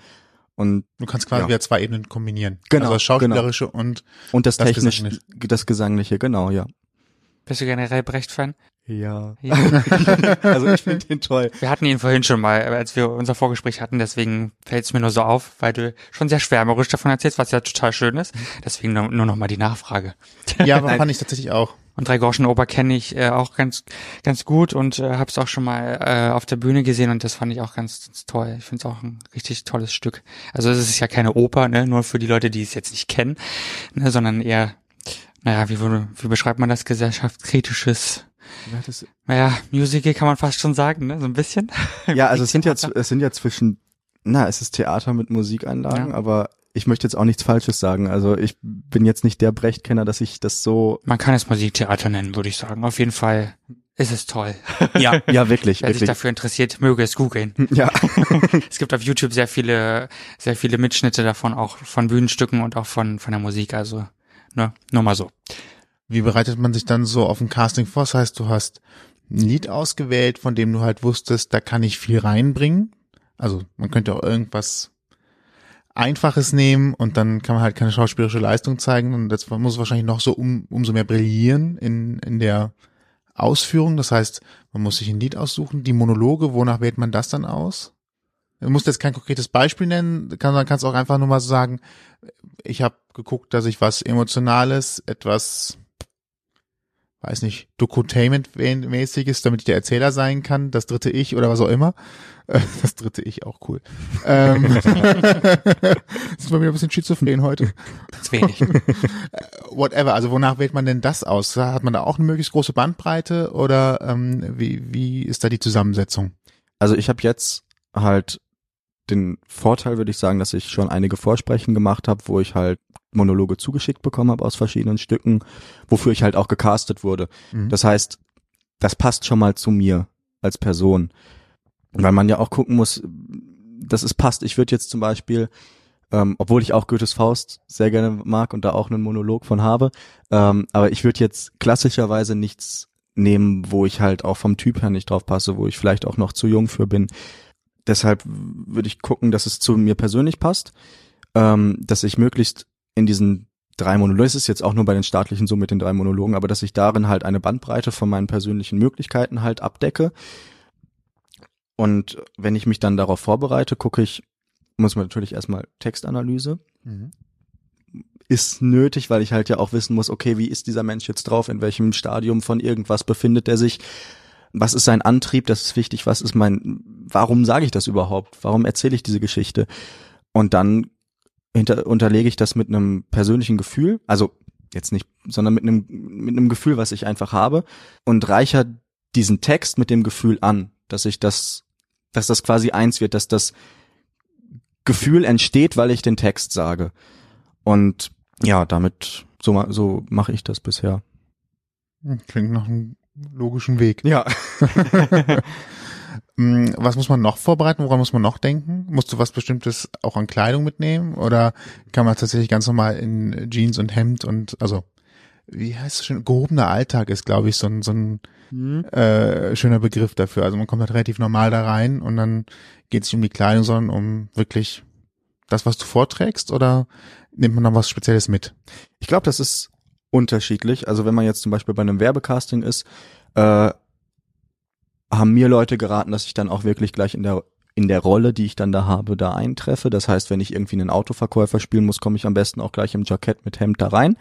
Und, Du kannst quasi Ja. wieder zwei Ebenen kombinieren. Genau, Also das Schauspielerische und und das, Das technisch, Gesangliche. das Gesangliche, genau, ja. Bist du generell Brecht-Fan? Ja. Ja. also ich finde den toll. Wir hatten ihn vorhin schon mal, als wir unser Vorgespräch hatten, deswegen fällt es mir nur so auf, weil du schon sehr schwärmerisch davon erzählst, was ja total schön ist. Deswegen nur, nur noch mal die Nachfrage. ja, aber fand ich tatsächlich auch. Und drei Groschen Oper kenne ich äh, auch ganz ganz gut und äh, habe es auch schon mal äh, auf der Bühne gesehen und das fand ich auch ganz, ganz toll. Ich finde es auch ein richtig tolles Stück. Also es ist ja keine Oper, ne, nur für die Leute, die es jetzt nicht kennen, ne, sondern eher, naja, wie, wie beschreibt man das gesellschaftskritisches? Naja, Musical kann man fast schon sagen, ne, so ein bisschen. Ja, also es sind ja, es sind ja zwischen, na, es ist Theater mit Musikeinlagen, Ja. aber ich möchte jetzt auch nichts Falsches sagen. Also ich bin jetzt nicht der Brecht-Kenner, dass ich das so, Man kann es Musiktheater nennen, würde ich sagen. Auf jeden Fall ist es toll. ja, ja, wirklich, Wer sich wirklich. dafür interessiert, möge es googeln. Ja, Es gibt auf YouTube sehr viele, sehr viele Mitschnitte davon, auch von Bühnenstücken und auch von, von der Musik. Also, ne, nur mal so. Wie bereitet man sich dann so auf ein Casting vor? Das heißt, du hast ein Lied ausgewählt, von dem du halt wusstest, da kann ich viel reinbringen. Also man könnte auch irgendwas Einfaches nehmen und dann kann man halt keine schauspielerische Leistung zeigen und das muss wahrscheinlich noch so um, umso mehr brillieren in, in der Ausführung. Das heißt, man muss sich ein Lied aussuchen. Die Monologe, wonach wählt man das dann aus? Du musst jetzt kein konkretes Beispiel nennen, kann, dann kannst du auch einfach nur mal so sagen, ich habe geguckt, dass ich was Emotionales, etwas, weiß nicht, Dokutainment-mäßiges, damit ich der Erzähler sein kann, das dritte Ich oder was auch immer. Äh, Das dritte Ich, auch cool. Ähm, das ist mal wieder ein bisschen schizophren heute. Zu wenig. Whatever, also wonach wählt man denn das aus? Hat man da auch eine möglichst große Bandbreite oder ähm, wie, wie ist da die Zusammensetzung? also ich habe jetzt halt den Vorteil, würde ich sagen, dass ich schon einige Vorsprechen gemacht habe, wo ich halt Monologe zugeschickt bekommen habe aus verschiedenen Stücken, wofür ich halt auch gecastet wurde. Mhm. Das heißt, das passt schon mal zu mir als Person. Weil man ja auch gucken muss, dass es passt. Ich würde jetzt zum Beispiel, ähm, obwohl ich auch Goethes Faust sehr gerne mag und da auch einen Monolog von habe, ähm, aber ich würde jetzt klassischerweise nichts nehmen, wo ich halt auch vom Typ her nicht drauf passe, wo ich vielleicht auch noch zu jung für bin. Deshalb würde ich gucken, dass es zu mir persönlich passt, ähm, dass ich möglichst in diesen drei Monologen, das ist jetzt auch nur bei den staatlichen so mit den drei Monologen, aber dass ich darin halt eine Bandbreite von meinen persönlichen Möglichkeiten halt abdecke. Und wenn ich mich dann darauf vorbereite, gucke ich, muss man natürlich erstmal Textanalyse. Mhm. Ist nötig, weil ich halt ja auch wissen muss, okay, wie ist dieser Mensch jetzt drauf, in welchem Stadium von irgendwas befindet er sich, was ist sein Antrieb, das ist wichtig, was ist mein, warum sage ich das überhaupt, warum erzähle ich diese Geschichte? Und dann hinter, unterlege ich das mit einem persönlichen Gefühl, also jetzt nicht, sondern mit einem, mit einem Gefühl, was ich einfach habe und reicher diesen Text mit dem Gefühl an, dass ich das, dass das quasi eins wird, dass das Gefühl entsteht, weil ich den Text sage. Und ja, damit, so, so mache ich das bisher. Klingt nach einem logischen Weg. Ja. Mm, Was muss man noch vorbereiten? Woran muss man noch denken? Musst du was Bestimmtes auch an Kleidung mitnehmen? Oder kann man tatsächlich ganz normal in Jeans und Hemd und, also, wie heißt es schon? Gehobener Alltag ist, glaube ich, so ein, so ein äh, schöner Begriff dafür. Also man kommt halt relativ normal da rein und dann geht es nicht um die Kleidung, sondern um wirklich das, was du vorträgst oder nimmt man dann was Spezielles mit? Ich glaube, das ist unterschiedlich. Also wenn man jetzt zum Beispiel bei einem Werbecasting ist, äh, haben mir Leute geraten, dass ich dann auch wirklich gleich in der in der Rolle, die ich dann da habe, da eintreffe. Das heißt, wenn ich irgendwie einen Autoverkäufer spielen muss, komme ich am besten auch gleich im Jackett mit Hemd da rein.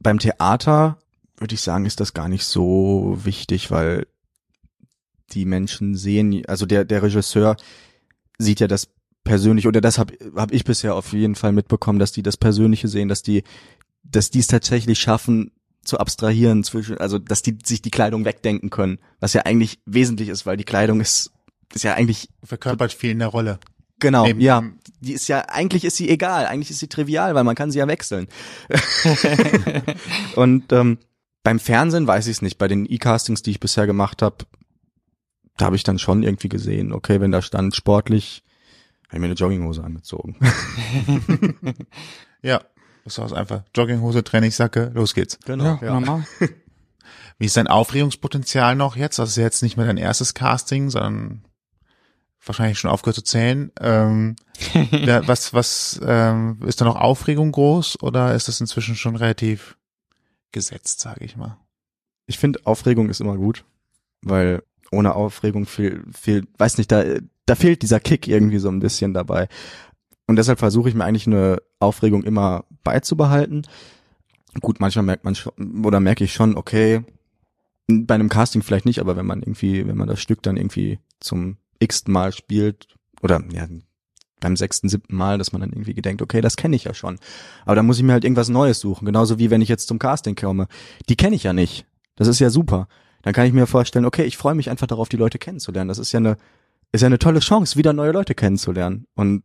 Beim Theater würde ich sagen, ist das gar nicht so wichtig, weil die Menschen sehen, also der der Regisseur sieht ja das persönlich oder das habe hab ich bisher auf jeden Fall mitbekommen, dass die das Persönliche sehen, dass die dass die es tatsächlich schaffen zu abstrahieren zwischen, also dass die sich die Kleidung wegdenken können, was ja eigentlich wesentlich ist, weil die Kleidung ist ist ja eigentlich Verkörpert viel in der Rolle. genau, Neben- ja, die ist ja eigentlich ist sie egal, eigentlich ist sie trivial, weil man kann sie ja wechseln. Und ähm, beim Fernsehen weiß ich es nicht. Bei den E-Castings, die ich bisher gemacht habe, da habe ich dann schon irgendwie gesehen, okay, wenn da stand sportlich, habe ich mir eine Jogginghose angezogen. Ja. Das ist einfach Jogginghose, Trainingsjacke, los geht's. ja, normal. Wie ist dein Aufregungspotenzial noch jetzt? Das ist ja jetzt nicht mehr dein erstes Casting, sondern wahrscheinlich schon aufgehört zu zählen. Ähm, da, was, was, ähm, ist da noch Aufregung groß oder ist das inzwischen schon relativ gesetzt, sage ich mal? Ich finde, Aufregung ist immer gut, weil ohne Aufregung fehlt, fehlt, weiß nicht, da, da fehlt dieser Kick irgendwie so ein bisschen dabei. Und deshalb versuche ich mir eigentlich eine Aufregung immer beizubehalten. Gut, manchmal merkt man schon, oder merke ich schon, okay, bei einem Casting vielleicht nicht, aber wenn man irgendwie, wenn man das Stück dann irgendwie zum x-ten Mal spielt, oder ja, beim sechsten, siebten Mal, dass man dann irgendwie gedenkt, okay, das kenne ich ja schon. Aber da muss ich mir halt irgendwas Neues suchen. Genauso wie wenn ich jetzt zum Casting komme. Die kenne ich ja nicht. Das ist ja super. Dann kann ich mir vorstellen, okay, ich freue mich einfach darauf, die Leute kennenzulernen. Das ist ja eine, ist ja eine tolle Chance, wieder neue Leute kennenzulernen. Und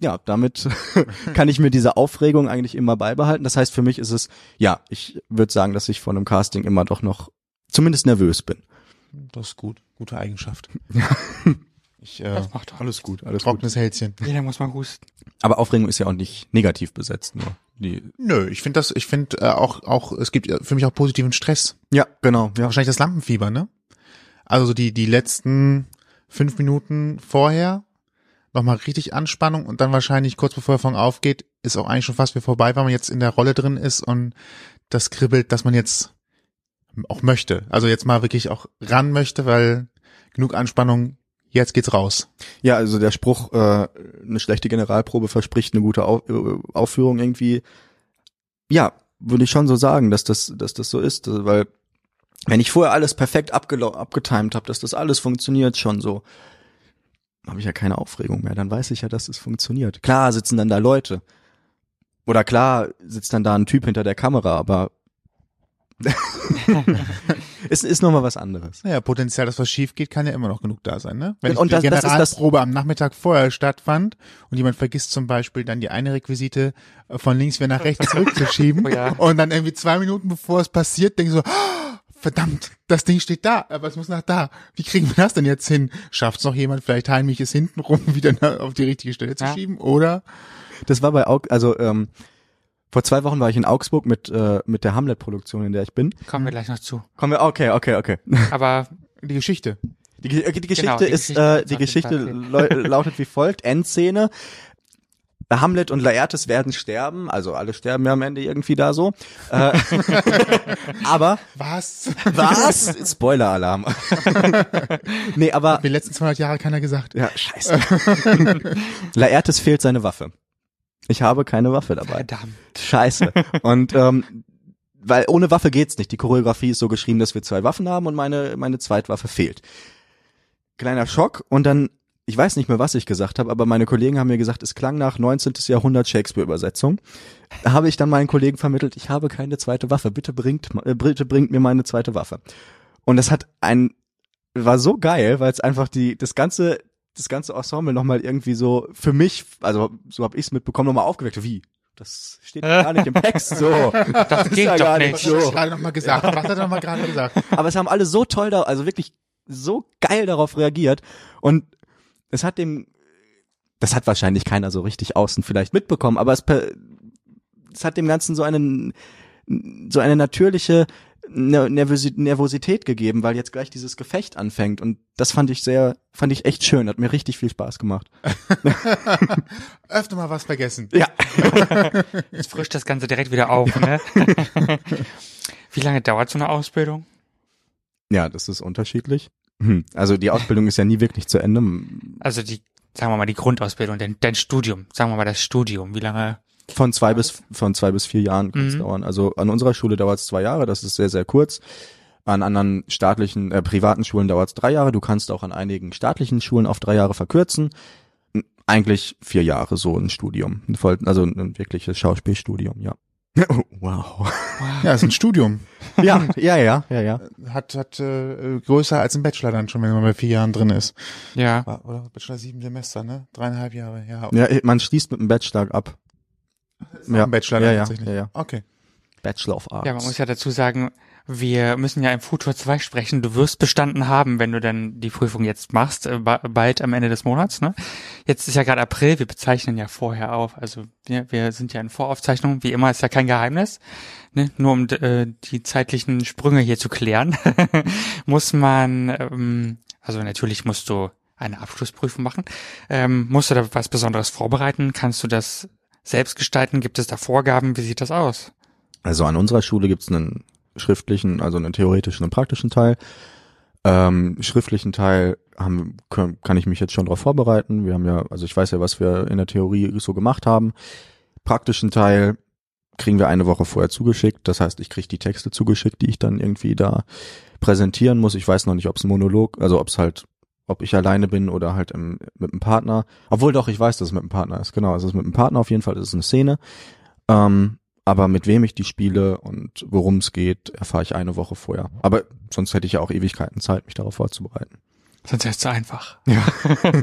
ja, damit kann ich mir diese Aufregung eigentlich immer beibehalten. Das heißt, für mich ist es, ja, ich würde sagen, dass ich vor einem Casting immer doch noch zumindest nervös bin. Das ist gut. Gute Eigenschaft. Ich, äh, Das macht doch. Alles gut, alles gut. trockenes Hälschen. Jeder muss mal husten. Aber Aufregung ist ja auch nicht negativ besetzt, nur die. Nö, ich finde das, ich finde äh, auch, auch, es gibt für mich auch positiven Stress. Ja, genau, ja. Wahrscheinlich das Lampenfieber, ne? Also so die, die letzten fünf Minuten vorher nochmal richtig Anspannung und dann wahrscheinlich kurz bevor der Fong aufgeht, ist auch eigentlich schon fast wie vorbei, weil man jetzt in der Rolle drin ist und das kribbelt, dass man jetzt auch möchte. Also jetzt mal wirklich auch ran möchte, weil genug Anspannung, jetzt geht's raus. Ja, also der Spruch, äh, eine schlechte Generalprobe verspricht eine gute Au äh, Aufführung irgendwie. Ja, würde ich schon so sagen, dass das, dass das so ist, weil wenn ich vorher alles perfekt abgetimt habe, dass das alles funktioniert schon so, habe ich ja keine Aufregung mehr. Dann weiß ich ja, dass es funktioniert. Klar sitzen dann da Leute. Oder klar sitzt dann da ein Typ hinter der Kamera, aber es ist nochmal was anderes. Naja, Potenzial, dass was schief geht, kann ja immer noch genug da sein, ne? Wenn Und die das- das- Generalprobe am Nachmittag vorher stattfand und jemand vergisst zum Beispiel dann die eine Requisite äh, von links wieder nach rechts zurückzuschieben Oh ja. und dann irgendwie zwei Minuten bevor es passiert, so, "Ah, verdammt, das Ding steht da, aber es muss nach da. Wie kriegen wir das denn jetzt hin? Schafft es noch jemand, vielleicht heimlich es hinten rum wieder auf die richtige Stelle zu Ja. schieben? Oder? Das war bei Aug also ähm, vor zwei Wochen war ich in Augsburg mit äh, mit der Hamlet-Produktion, in der ich bin. Kommen wir gleich noch zu. Kommen wir, okay, okay, okay. Aber Die Geschichte. Die, okay, die Geschichte Genau, die ist, Geschichte äh, die Geschichte lautet wie folgt: Endszene. Hamlet und Laertes werden sterben, also alle sterben ja am Ende irgendwie da so. Äh, aber Was? was? Spoiler-Alarm. nee, aber Die letzten 200 Jahre keiner gesagt. ja, scheiße. Laertes fehlt seine Waffe. Ich habe keine Waffe dabei. verdammt. Scheiße. Und ähm, weil ohne Waffe geht's nicht. Die Choreografie ist so geschrieben, dass wir zwei Waffen haben und meine meine Zweitwaffe fehlt. Kleiner Schock und dann ich weiß nicht mehr, was ich gesagt habe, aber meine Kollegen haben mir gesagt, es klang nach 19. Jahrhundert Shakespeare-Übersetzung. Da habe ich dann meinen Kollegen vermittelt, ich habe keine zweite Waffe, bitte bringt, äh, bitte bringt mir meine zweite Waffe. Und das hat ein, war so geil, weil es einfach die, das ganze, das ganze Ensemble nochmal irgendwie so für mich, also so habe ich es mitbekommen, nochmal aufgeweckt. Wie? Das steht gar nicht im Text so. Das geht doch nicht. Was hat er so. gerade nochmal gesagt? Was hat er nochmal gerade gesagt? Aber es haben alle so toll da, also wirklich so geil darauf reagiert und es hat dem, das hat wahrscheinlich keiner so richtig außen vielleicht mitbekommen, aber es, es hat dem Ganzen so einen, so eine natürliche Nervosi- Nervosität gegeben, weil jetzt gleich dieses Gefecht anfängt und das fand ich sehr, fand ich echt schön, hat mir richtig viel Spaß gemacht. Öfter mal was vergessen. Ja. Jetzt frischt das Ganze direkt wieder auf, ne? Wie lange dauert so eine Ausbildung? Ja, das ist unterschiedlich. Hm. Also die Ausbildung ist ja nie wirklich zu Ende. Also die, sagen wir mal, die Grundausbildung, dein, dein Studium, sagen wir mal das Studium. Wie lange? Von zwei bis von zwei bis vier Jahren kann es Mhm. dauern. Also an unserer Schule dauert es zwei Jahre, das ist sehr, sehr kurz. An anderen staatlichen, äh, privaten Schulen dauert es drei Jahre. Du kannst auch an einigen staatlichen Schulen auf drei Jahre verkürzen. Eigentlich vier Jahre so ein Studium. Also ein wirkliches Schauspielstudium, ja. Oh, wow. Ja, ist ein Studium. Ja, ja, ja, ja, ja. Hat, hat äh, größer als ein Bachelor dann schon, wenn man bei vier Jahren drin ist. Ja. War- Oder Bachelor sieben Semester, ne? Dreieinhalb Jahre, ja. Ja, man schließt mit dem Bachelor ab. ja. Ein Bachelor ja, ja, tatsächlich. ja, ja. Okay. Bachelor of Arts. Ja, man muss ja dazu sagen, wir müssen ja im Futur 2 sprechen. Du wirst bestanden haben, wenn du dann die Prüfung jetzt machst, äh, ba- bald am Ende des Monats. Ne? Jetzt ist ja gerade April, wir bezeichnen ja vorher auf. Also wir, wir sind ja in Voraufzeichnung, wie immer ist ja kein Geheimnis. Ne? Nur um äh, die zeitlichen Sprünge hier zu klären, muss man, ähm, also natürlich musst du eine Abschlussprüfung machen. Ähm, musst du da was Besonderes vorbereiten? Kannst du das selbst gestalten? Gibt es da Vorgaben? Wie sieht das aus? Also an unserer Schule gibt's einen schriftlichen, also einen theoretischen und praktischen Teil. Ähm, schriftlichen Teil haben, können, kann ich mich jetzt schon darauf vorbereiten. Wir haben ja, also ich weiß ja, was wir in der Theorie so gemacht haben. Praktischen Teil kriegen wir eine Woche vorher zugeschickt. Das heißt, ich kriege die Texte zugeschickt, die ich dann irgendwie da präsentieren muss. Ich weiß noch nicht, ob es Monolog, also ob es halt, ob ich alleine bin oder halt im, mit einem Partner. Obwohl doch, ich weiß, dass es mit einem Partner ist. Genau, es ist mit einem Partner auf jeden Fall, es ist eine Szene. Ähm, aber mit wem ich die spiele und worum es geht, erfahre ich eine Woche vorher. Aber sonst hätte ich ja auch Ewigkeiten Zeit, mich darauf vorzubereiten. Sonst ist es zu einfach.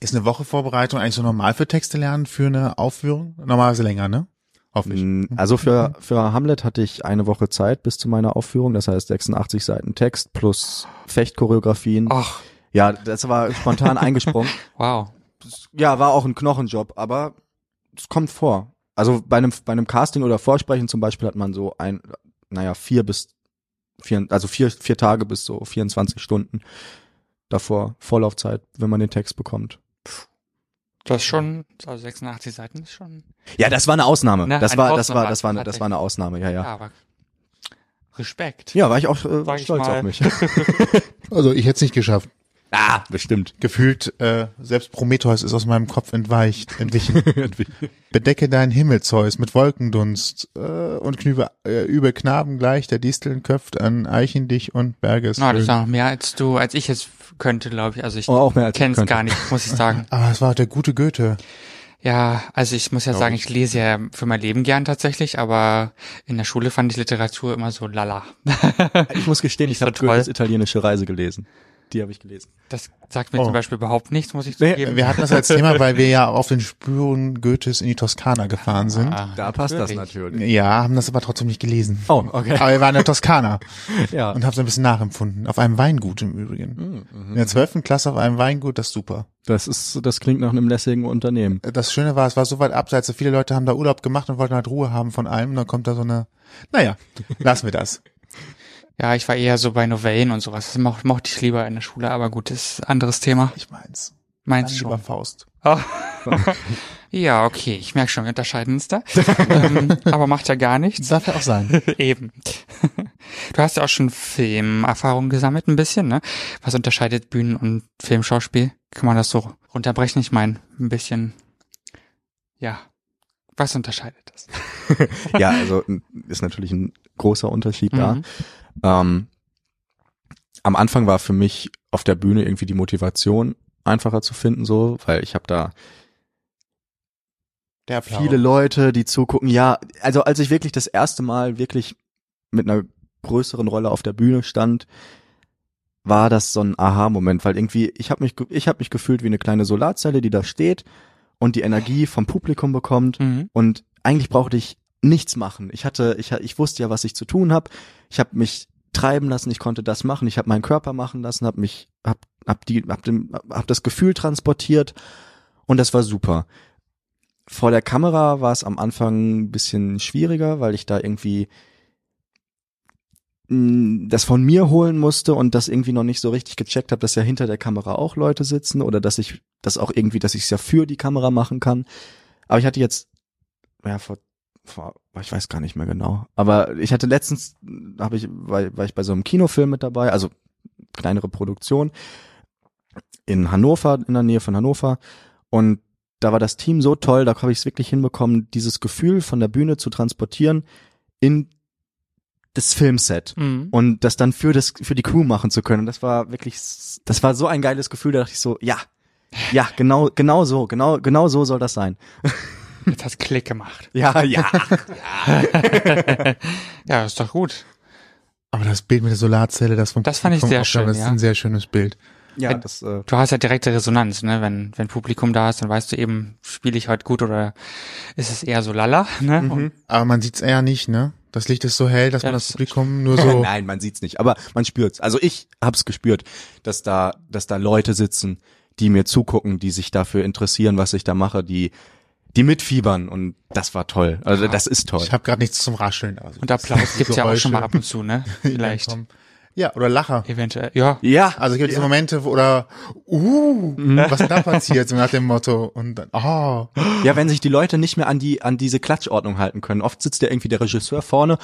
Ist eine Woche Vorbereitung eigentlich so normal für Texte lernen für eine Aufführung? Normalerweise länger, ne? Hoffentlich. Mm, Also für, für Hamlet hatte ich eine Woche Zeit bis zu meiner Aufführung. Das heißt 86 Seiten Text plus Fechtchoreografien. Ach, Ja, das war spontan eingesprungen. wow. Ja, war auch ein Knochenjob, aber es kommt vor. Also bei einem, bei einem Casting oder Vorsprechen zum Beispiel hat man so ein, naja, vier bis vier, also vier, vier Tage bis so 24 Stunden davor Vorlaufzeit, wenn man den Text bekommt. Das ist schon, also 86 Seiten ist schon, Ja, das war eine Ausnahme. Ne, das eine war, das Ausnahme, war, das war eine, das war eine Ausnahme. Ja, ja, ja. aber Respekt. Ja, war ich auch äh, ich stolz mal. auf mich. Also ich hätte es nicht geschafft. Ah, bestimmt. Gefühlt, äh, selbst Prometheus ist aus meinem Kopf entweicht, entwichen. Bedecke deinen Himmel, Zeus, mit Wolkendunst äh, und knübe, äh, übe Knaben gleich, der Disteln köpft an Eichen dich und Berges. Na, das ist noch mehr als du, als ich es könnte, glaube ich. Also ich Oh, auch ich kenne es gar nicht, muss ich sagen. Aber es war der gute Goethe. Ja, also ich muss ja sagen, ich lese ja für mein Leben gern tatsächlich, aber in der Schule fand ich Literatur immer so lala. Ich muss gestehen, ich so habe toll. Goethes italienische Reise gelesen. Die habe ich gelesen. Das sagt mir Oh. zum Beispiel überhaupt nichts, muss ich Nee, zugeben. Wir hatten das als Thema, weil wir ja auf den Spuren Goethes in die Toskana gefahren sind. Ah, Da passt das natürlich. natürlich. Ja, haben das aber trotzdem nicht gelesen. Oh, okay. Aber wir waren in der Toskana Ja. und haben so ein bisschen nachempfunden. Auf einem Weingut im Übrigen. In der zwölften Klasse auf einem Weingut, das ist super. Das ist, das klingt nach einem lässigen Unternehmen. Das Schöne war, es war so weit abseits, so viele Leute haben da Urlaub gemacht und wollten halt Ruhe haben von allem. Und dann kommt da so eine, naja, lassen wir das. Ja, ich war eher so bei Novellen und sowas. Das moch, mochte ich lieber in der Schule, aber gut, das ist ein anderes Thema. Ich meins. Meinst Dann lieber schon? Faust. Oh. ja, okay, ich merke schon, wir unterscheiden uns da. ähm, aber macht ja gar nichts. Darf ja auch sein. Eben. Du hast ja auch schon Filmerfahrung gesammelt, ein bisschen, ne? Was unterscheidet Bühnen- und Filmschauspiel? Kann man das so runterbrechen? Ich meine, ein bisschen, ja. Was unterscheidet das? Ja, also ist natürlich ein großer Unterschied da. Ähm, am Anfang war für mich auf der Bühne irgendwie die Motivation einfacher zu finden, so, weil ich habe da viele Leute, die zugucken. Ja, also als ich wirklich das erste Mal wirklich mit einer größeren Rolle auf der Bühne stand, war das so ein Aha-Moment, weil irgendwie ich habe mich ich habe mich gefühlt wie eine kleine Solarzelle, die da steht und die Energie vom Publikum bekommt Mhm. und eigentlich brauchte ich nichts machen. Ich hatte ich ich wusste ja, was ich zu tun habe. Ich habe mich treiben lassen, ich konnte das machen, ich habe meinen Körper machen lassen, habe mich hab hab die hab, dem, hab das Gefühl transportiert und das war super. Vor der Kamera war es am Anfang ein bisschen schwieriger, weil ich da irgendwie mh, das von mir holen musste und das irgendwie noch nicht so richtig gecheckt habe, dass ja hinter der Kamera auch Leute sitzen oder dass ich das auch irgendwie, dass ich es ja für die Kamera machen kann. Aber ich hatte jetzt, ja, vor ich weiß gar nicht mehr genau, aber ich hatte letztens, habe ich, war, war ich bei so einem Kinofilm mit dabei, also kleinere Produktion in Hannover, in der Nähe von Hannover und da war das Team so toll, da habe ich es wirklich hinbekommen, dieses Gefühl von der Bühne zu transportieren in das Filmset Mhm. und das dann für das für die Crew machen zu können. Das war wirklich, das war so ein geiles Gefühl. Da dachte ich so, ja, ja, genau, genau so, genau, genau so soll das sein. Jetzt hast Klick gemacht. Ja, ja. Ja, ist doch gut. Aber das Bild mit der Solarzelle, das vom Das fand ich sehr schön, Das ist ja. ein sehr schönes Bild. ja, das, äh, Du hast ja direkte Resonanz, ne? Wenn, wenn Publikum da ist, dann weißt du eben, spiele ich heute gut oder ist es eher so lala, ne? Und Aber man sieht's eher nicht, ne? Das Licht ist so hell, dass Ja, man das das- Publikum nur so. Nein, man sieht's nicht, aber man spürt's. Also ich hab's gespürt, dass da, dass da Leute sitzen, die mir zugucken, die sich dafür interessieren, was ich da mache, die, die mitfiebern und das war toll. Also das ist toll. Ich habe gerade nichts zum Rascheln. Also Und Applaus gibt's ja auch schon mal ab und zu, ne? Vielleicht. Ja, oder Lacher. Eventuell. Ja. ja, Also es gibt diese Momente, wo, oder, uh, was da passiert, so nach dem Motto, und dann, oh, ja, wenn sich die Leute nicht mehr an die, an diese Klatschordnung halten können. Oft sitzt ja irgendwie der Regisseur vorne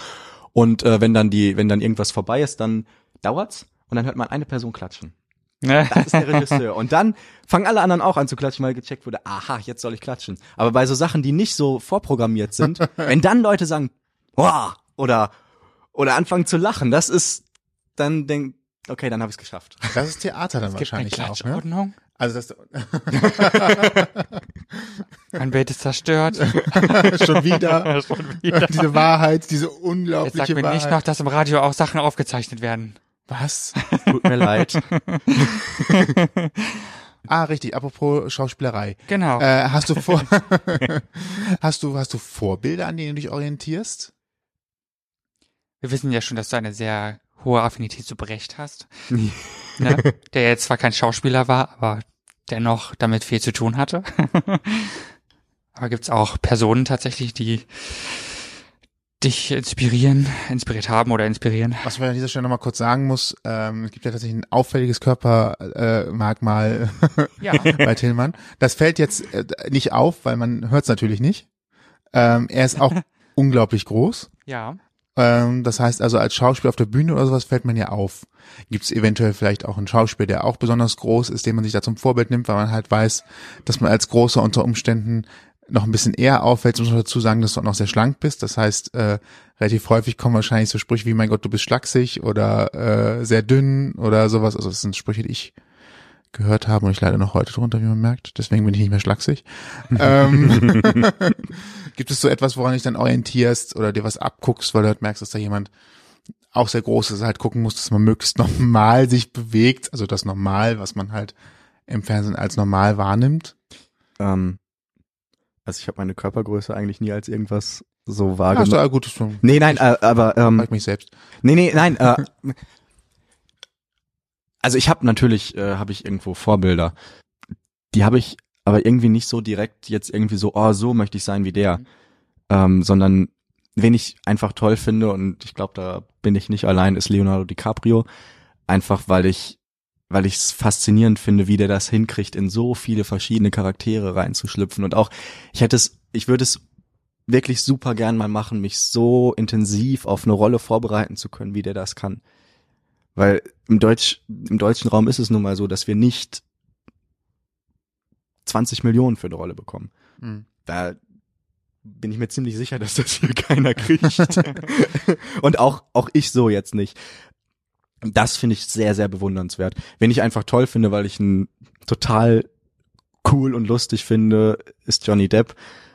und äh, wenn dann die, wenn dann irgendwas vorbei ist, dann dauert's und dann hört man eine Person klatschen. Ne? Das ist der Regisseur. Und dann fangen alle anderen auch an zu klatschen, weil gecheckt wurde, aha, jetzt soll ich klatschen. Aber bei so Sachen, die nicht so vorprogrammiert sind, wenn dann Leute sagen, wow, oder, oder anfangen zu lachen, das ist, dann denk, okay, dann habe ich es geschafft. das ist Theater dann Es gibt eine wahrscheinlich auch, ne? Also das, Ein Bild ist zerstört. schon wieder, Schon wieder. diese Wahrheit, diese Jetzt unglaubliche sag mir Wahrheit. nicht noch, dass im Radio auch Sachen aufgezeichnet werden. Was? Tut mir leid. Ah, richtig, apropos Schauspielerei. Genau. Äh, hast du vor, hast du, hast du Vorbilder, an denen du dich orientierst? Wir wissen ja schon, dass du eine sehr hohe Affinität zu Brecht hast. ne? Der jetzt zwar kein Schauspieler war, aber dennoch damit viel zu tun hatte. aber gibt's auch Personen tatsächlich, die dich inspirieren, inspiriert haben oder inspirieren? Was man an dieser Stelle nochmal kurz sagen muss, ähm, es gibt ja tatsächlich ein auffälliges Körpermerkmal äh, Ja. bei Tillmann. Das fällt jetzt äh, nicht auf, weil man hört es natürlich nicht. Ähm, er ist auch unglaublich groß. Ja. Ähm, das heißt also, als Schauspieler auf der Bühne oder sowas fällt man ja auf. Gibt es eventuell vielleicht auch einen Schauspieler, der auch besonders groß ist, den man sich da zum Vorbild nimmt, weil man halt weiß, dass man als Großer unter Umständen noch ein bisschen eher auffällt. Muss man dazu sagen, dass du auch noch sehr schlank bist. Das heißt, äh, relativ häufig kommen wahrscheinlich so Sprüche wie, mein Gott, du bist schlaksig oder äh, sehr dünn oder sowas. Also das sind Sprüche, die ich gehört habe und ich leider noch heute drunter, wie man merkt. Deswegen bin ich nicht mehr schlaksig. ähm, gibt es so etwas, woran dich dann orientierst oder dir was abguckst, weil du halt merkst, dass da jemand auch sehr groß ist, halt gucken muss, dass man möglichst normal sich bewegt, also das Normal, was man halt im Fernsehen als normal wahrnimmt. ähm, also ich habe meine Körpergröße eigentlich nie als irgendwas so Hast du wahrgenommen. ah, gut, das frage nee, nein, äh, aber ähm, ich mich selbst. Nee, nee, nein. Äh, also ich habe natürlich, äh, habe ich irgendwo Vorbilder. Die habe ich aber irgendwie nicht so direkt jetzt irgendwie so, oh, so möchte ich sein wie der. Ähm, sondern wen ich einfach toll finde und ich glaube, da bin ich nicht allein, ist Leonardo DiCaprio. Einfach weil ich, weil ich es faszinierend finde, wie der das hinkriegt, in so viele verschiedene Charaktere reinzuschlüpfen. Und auch, ich hätte es, ich würde es wirklich super gern mal machen, mich so intensiv auf eine Rolle vorbereiten zu können, wie der das kann. Weil im Deutsch, im deutschen Raum ist es nun mal so, dass wir nicht 20 Millionen für eine Rolle bekommen. Hm. Da bin ich mir ziemlich sicher, dass das hier keiner kriegt. Und auch, auch ich so jetzt nicht. Das finde ich sehr, sehr bewundernswert. Wen ich einfach toll finde, weil ich ihn total cool und lustig finde, ist Johnny Depp,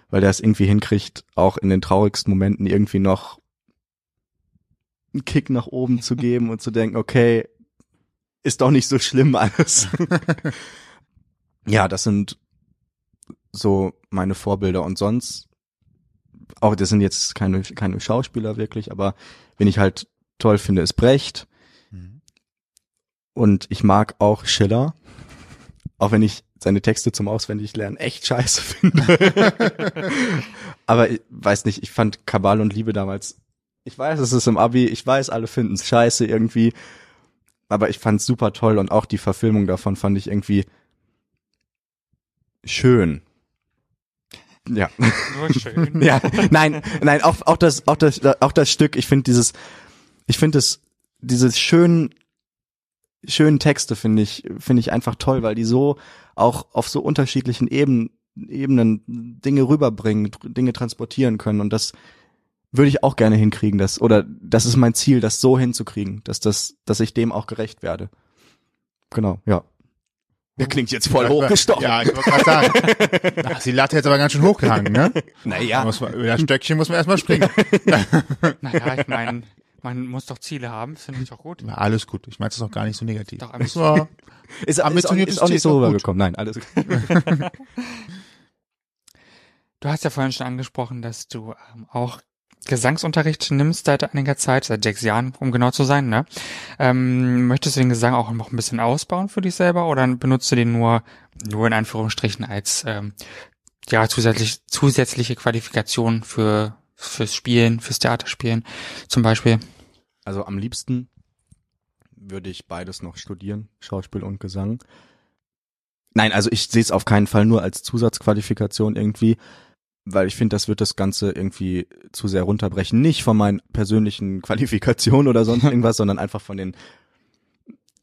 weil der es irgendwie hinkriegt, auch in den traurigsten Momenten irgendwie noch einen Kick nach oben zu geben und zu denken, okay, ist doch nicht so schlimm alles. ja, das sind so meine Vorbilder und sonst auch das sind jetzt keine keine Schauspieler wirklich, aber wen ich halt toll finde, ist Brecht. Und ich mag auch Schiller, auch wenn ich seine Texte zum Auswendiglernen echt scheiße finde. aber ich weiß nicht, ich fand Kabal und Liebe damals, ich weiß, es ist im Abi, ich weiß, alle finden es scheiße irgendwie, aber ich fand's super toll und auch die Verfilmung davon fand ich irgendwie schön. Ja. Nur schön. Ja, nein, nein, auch, auch das, auch das, auch das Stück, ich finde dieses, ich finde es, diese schönen, schönen Texte finde ich, finde ich einfach toll, weil die so auch auf so unterschiedlichen Ebenen, Ebenen Dinge rüberbringen, Dinge transportieren können und das würde ich auch gerne hinkriegen, das, oder das ist mein Ziel, das so hinzukriegen, dass das, dass ich dem auch gerecht werde. Genau, ja. Der klingt jetzt voll hochgestochen. Ja, ich wollte gerade sagen. Da ist die Latte jetzt aber ganz schön hochgehangen, ne? Naja. Muss man, über das Stöckchen muss man erstmal springen. Naja, ich meine, man muss doch Ziele haben, finde ich doch gut. Na, alles gut. Ich meine, das ist auch gar nicht so negativ. Doch, das war, Ist, ist, auch, Ambitioniertes ist auch nicht so rübergekommen. Nein, alles gut. Du hast ja vorhin schon angesprochen, dass du ähm, auch Gesangsunterricht nimmst seit einiger Zeit, seit sechs Jahren, um genau zu sein, ne? Ähm, möchtest du den Gesang auch noch ein bisschen ausbauen für dich selber oder benutzt du den nur, nur in Anführungsstrichen als ähm, ja zusätzlich, zusätzliche Qualifikation für fürs Spielen, fürs Theaterspielen zum Beispiel? Also am liebsten würde ich beides noch studieren, Schauspiel und Gesang. Nein, also ich sehe es auf keinen Fall nur als Zusatzqualifikation irgendwie, weil ich finde, das wird das Ganze irgendwie zu sehr runterbrechen. Nicht von meinen persönlichen Qualifikationen oder sonst irgendwas, sondern einfach von den,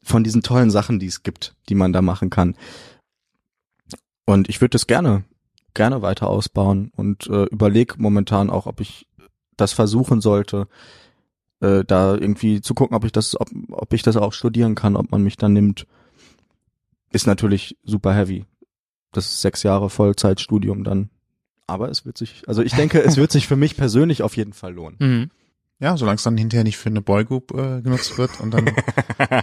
von diesen tollen Sachen, die es gibt, die man da machen kann. Und ich würde das gerne, gerne weiter ausbauen und äh, überleg momentan auch, ob ich das versuchen sollte, äh, da irgendwie zu gucken, ob ich das, ob, ob ich das auch studieren kann, ob man mich dann nimmt. Ist natürlich super heavy. Das ist sechs Jahre Vollzeitstudium dann. Aber es wird sich, also ich denke, es wird sich für mich persönlich auf jeden Fall lohnen. Mhm. Ja, solange es dann hinterher nicht für eine Boygroup äh, genutzt wird und dann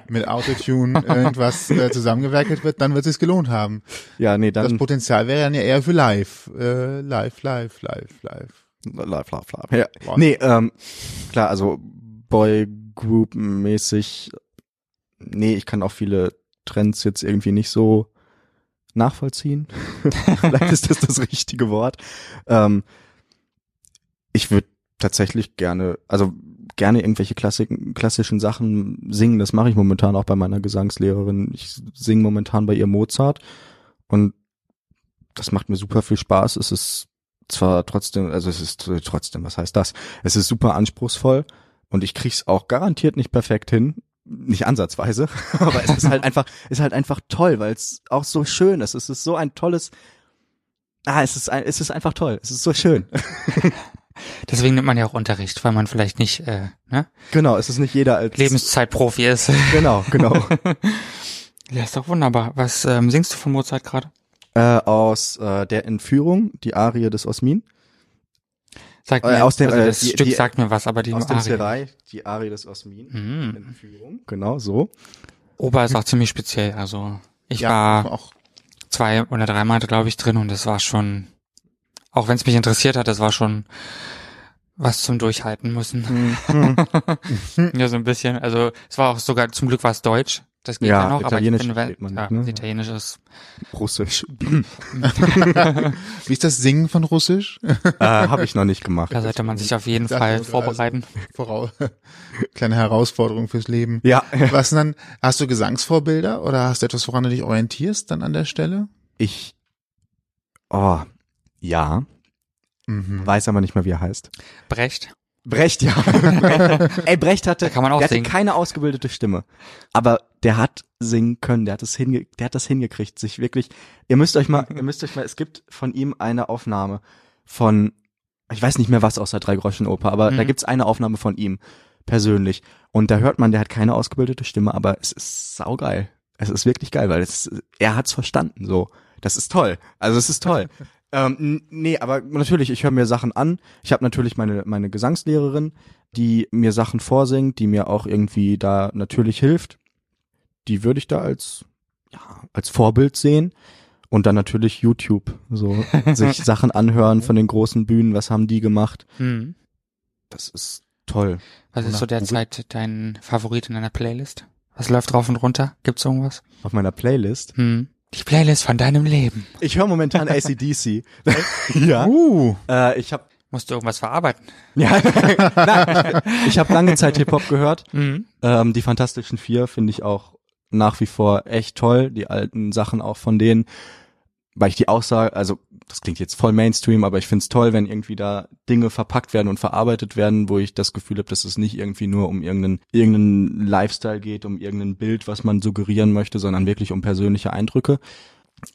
mit Autotune irgendwas äh, zusammengewerkelt wird, dann wird es gelohnt haben. Ja, nee, Das dann Potenzial wäre dann ja eher für live. Äh, live, live, live, live. live, live, live. Ja. Wow. Nee, ähm, klar, also Boygroup-mäßig, nee, ich kann auch viele Trends jetzt irgendwie nicht so nachvollziehen. Vielleicht ist das das richtige Wort. Ähm, ich würde tatsächlich gerne, also gerne irgendwelche Klassik, klassischen Sachen singen. Das mache ich momentan auch bei meiner Gesangslehrerin. Ich singe momentan bei ihr Mozart und das macht mir super viel Spaß. Es ist zwar trotzdem, also es ist trotzdem, was heißt das? Es ist super anspruchsvoll und ich krieg's auch garantiert nicht perfekt hin, nicht ansatzweise, aber es ist halt einfach, ist halt einfach toll, weil es auch so schön ist. Es ist so ein tolles, ah, es ist, ein, es ist einfach toll. Es ist so schön. Deswegen nimmt man ja auch Unterricht, weil man vielleicht nicht äh, ne, genau, es ist nicht jeder als Lebenszeitprofi ist. Genau, genau. ja, ist doch wunderbar. Was ähm, singst du von Mozart gerade? äh, aus äh, der Entführung, die Arie des Osmin. Sag Äh, mir, aus dem, also äh, das die- Stück die- sagt mir was, aber die Aus dem Arie. Serai, die Arie des Osmin. Mhm. Entführung, genau so. Ober ist auch ziemlich speziell. Also ich Ja, war auch zwei oder drei Monate, glaube ich, drin und es war schon, auch wenn es mich interessiert hat, es war schon was zum Durchhalten müssen. Mhm. ja, so ein bisschen. Also es war auch sogar, zum Glück war es Deutsch. Das geht Ja, ja, noch, aber ich Italienisch versteht man ja, nicht, ne? Italienisch ist Russisch. Wie ist das Singen von Russisch? äh, Habe ich noch nicht gemacht. Da sollte man sich auf jeden dachte Fall vorbereiten. Voraus Kleine Herausforderung fürs Leben. Ja, Was denn dann? Hast du Gesangsvorbilder oder hast du etwas, woran du dich orientierst dann an der Stelle? ich, oh, ja, Mhm. weiß aber nicht mehr, wie er heißt. Brecht. Brecht, ja. Ey, Brecht hatte, Da kann man auch der hatte singen. keine ausgebildete Stimme. Aber der hat singen können, der hat es hinge der hat das hingekriegt, sich wirklich, ihr müsst euch mal, ihr müsst euch mal, es gibt von ihm eine Aufnahme von, ich weiß nicht mehr was aus der Drei-Groschen-Oper, aber da Mhm. gibt's eine Aufnahme von ihm, persönlich. Und da hört man, der hat keine ausgebildete Stimme, aber es ist saugeil. Es ist wirklich geil, weil es, er hat's verstanden, so. Das ist toll. Also es ist toll. ähm, nee, aber natürlich, ich höre mir Sachen an. Ich habe natürlich meine, meine Gesangslehrerin, die mir Sachen vorsingt, die mir auch irgendwie da natürlich hilft. Die würde ich da als, ja, als Vorbild sehen. Und dann natürlich YouTube, so sich Sachen anhören von den großen Bühnen, was haben die gemacht. Hm. Das ist toll. Was ist so derzeit dein Favorit in deiner Playlist? Was läuft drauf und runter? Gibt's irgendwas? Auf meiner Playlist. Hm. Die Playlist von deinem Leben. Ich höre momentan ACDC. ja. Uh, Äh, ich habe Musst du irgendwas verarbeiten? ja, Nein, ich, habe lange Zeit Hip-Hop gehört. Mhm. Ähm, die Fantastischen Vier finde ich auch nach wie vor echt toll. Die alten Sachen auch von denen, weil ich die Aussage, also das klingt jetzt voll Mainstream, aber ich find's toll, wenn irgendwie da Dinge verpackt werden und verarbeitet werden, wo ich das Gefühl habe, dass es nicht irgendwie nur um irgendeinen, irgendeinen Lifestyle geht, um irgendein Bild, was man suggerieren möchte, sondern wirklich um persönliche Eindrücke.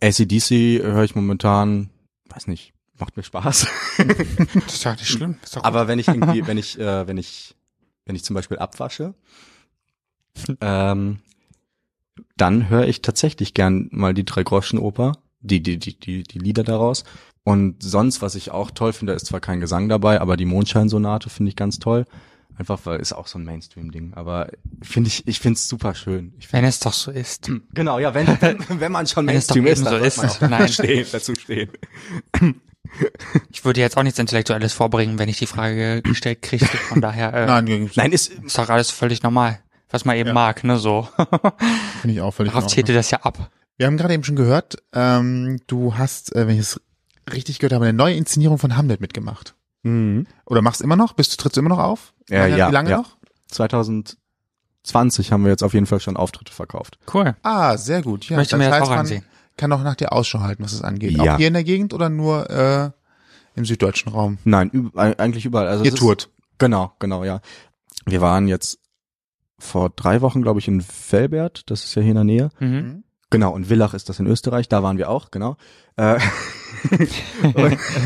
ACDC höre ich momentan, weiß nicht, macht mir Spaß. Das ist ja nicht schlimm. Ist doch. Aber wenn ich irgendwie, wenn ich, äh, wenn ich, wenn ich zum Beispiel abwasche, ähm, dann höre ich tatsächlich gern mal die Drei-Groschen-Oper, die, die, die, die, die Lieder daraus. Und sonst, was ich auch toll finde, ist zwar kein Gesang dabei, aber die Mondscheinsonate finde ich ganz toll. Einfach weil ist auch so ein Mainstream-Ding. Aber finde ich, ich finde es super schön. Ich Wenn es doch so ist. Genau, ja, wenn, wenn man schon Wenn es doch Mainstream ist, dann so muss man ist. auch Nein. stehen, dazu stehen. Ich würde jetzt auch nichts Intellektuelles vorbringen, wenn ich die Frage gestellt kriegte. Von daher äh, Nein, Nein, ist, ist doch alles völlig normal. Was man eben Ja. mag, ne, so. finde ich auch völlig Darauf Ordnung. zählte das ja ab. Wir haben gerade eben schon gehört, ähm, du hast, äh, wenn ich es richtig gehört habe, eine neue Inszenierung von Hamlet mitgemacht. mhm. Oder machst du immer noch? Bist du trittst du immer noch auf? Ja, Wie ja, lange ja. noch? 2020 haben wir jetzt auf jeden Fall schon Auftritte verkauft. Cool. Ah, sehr gut. Ja, Ich möchte mir das auch man ansehen. kann auch nach dir Ausschau halten, was es angeht. Ja. Auch hier in der Gegend oder nur äh, im süddeutschen Raum? Nein, üb eigentlich überall. Also Ihr es ist- tourt. Genau, genau, ja. Wir waren jetzt vor drei Wochen, glaube ich, in Velbert, das ist ja hier in der Nähe. Mhm. Genau, und Villach ist das in Österreich, da waren wir auch, genau. Äh,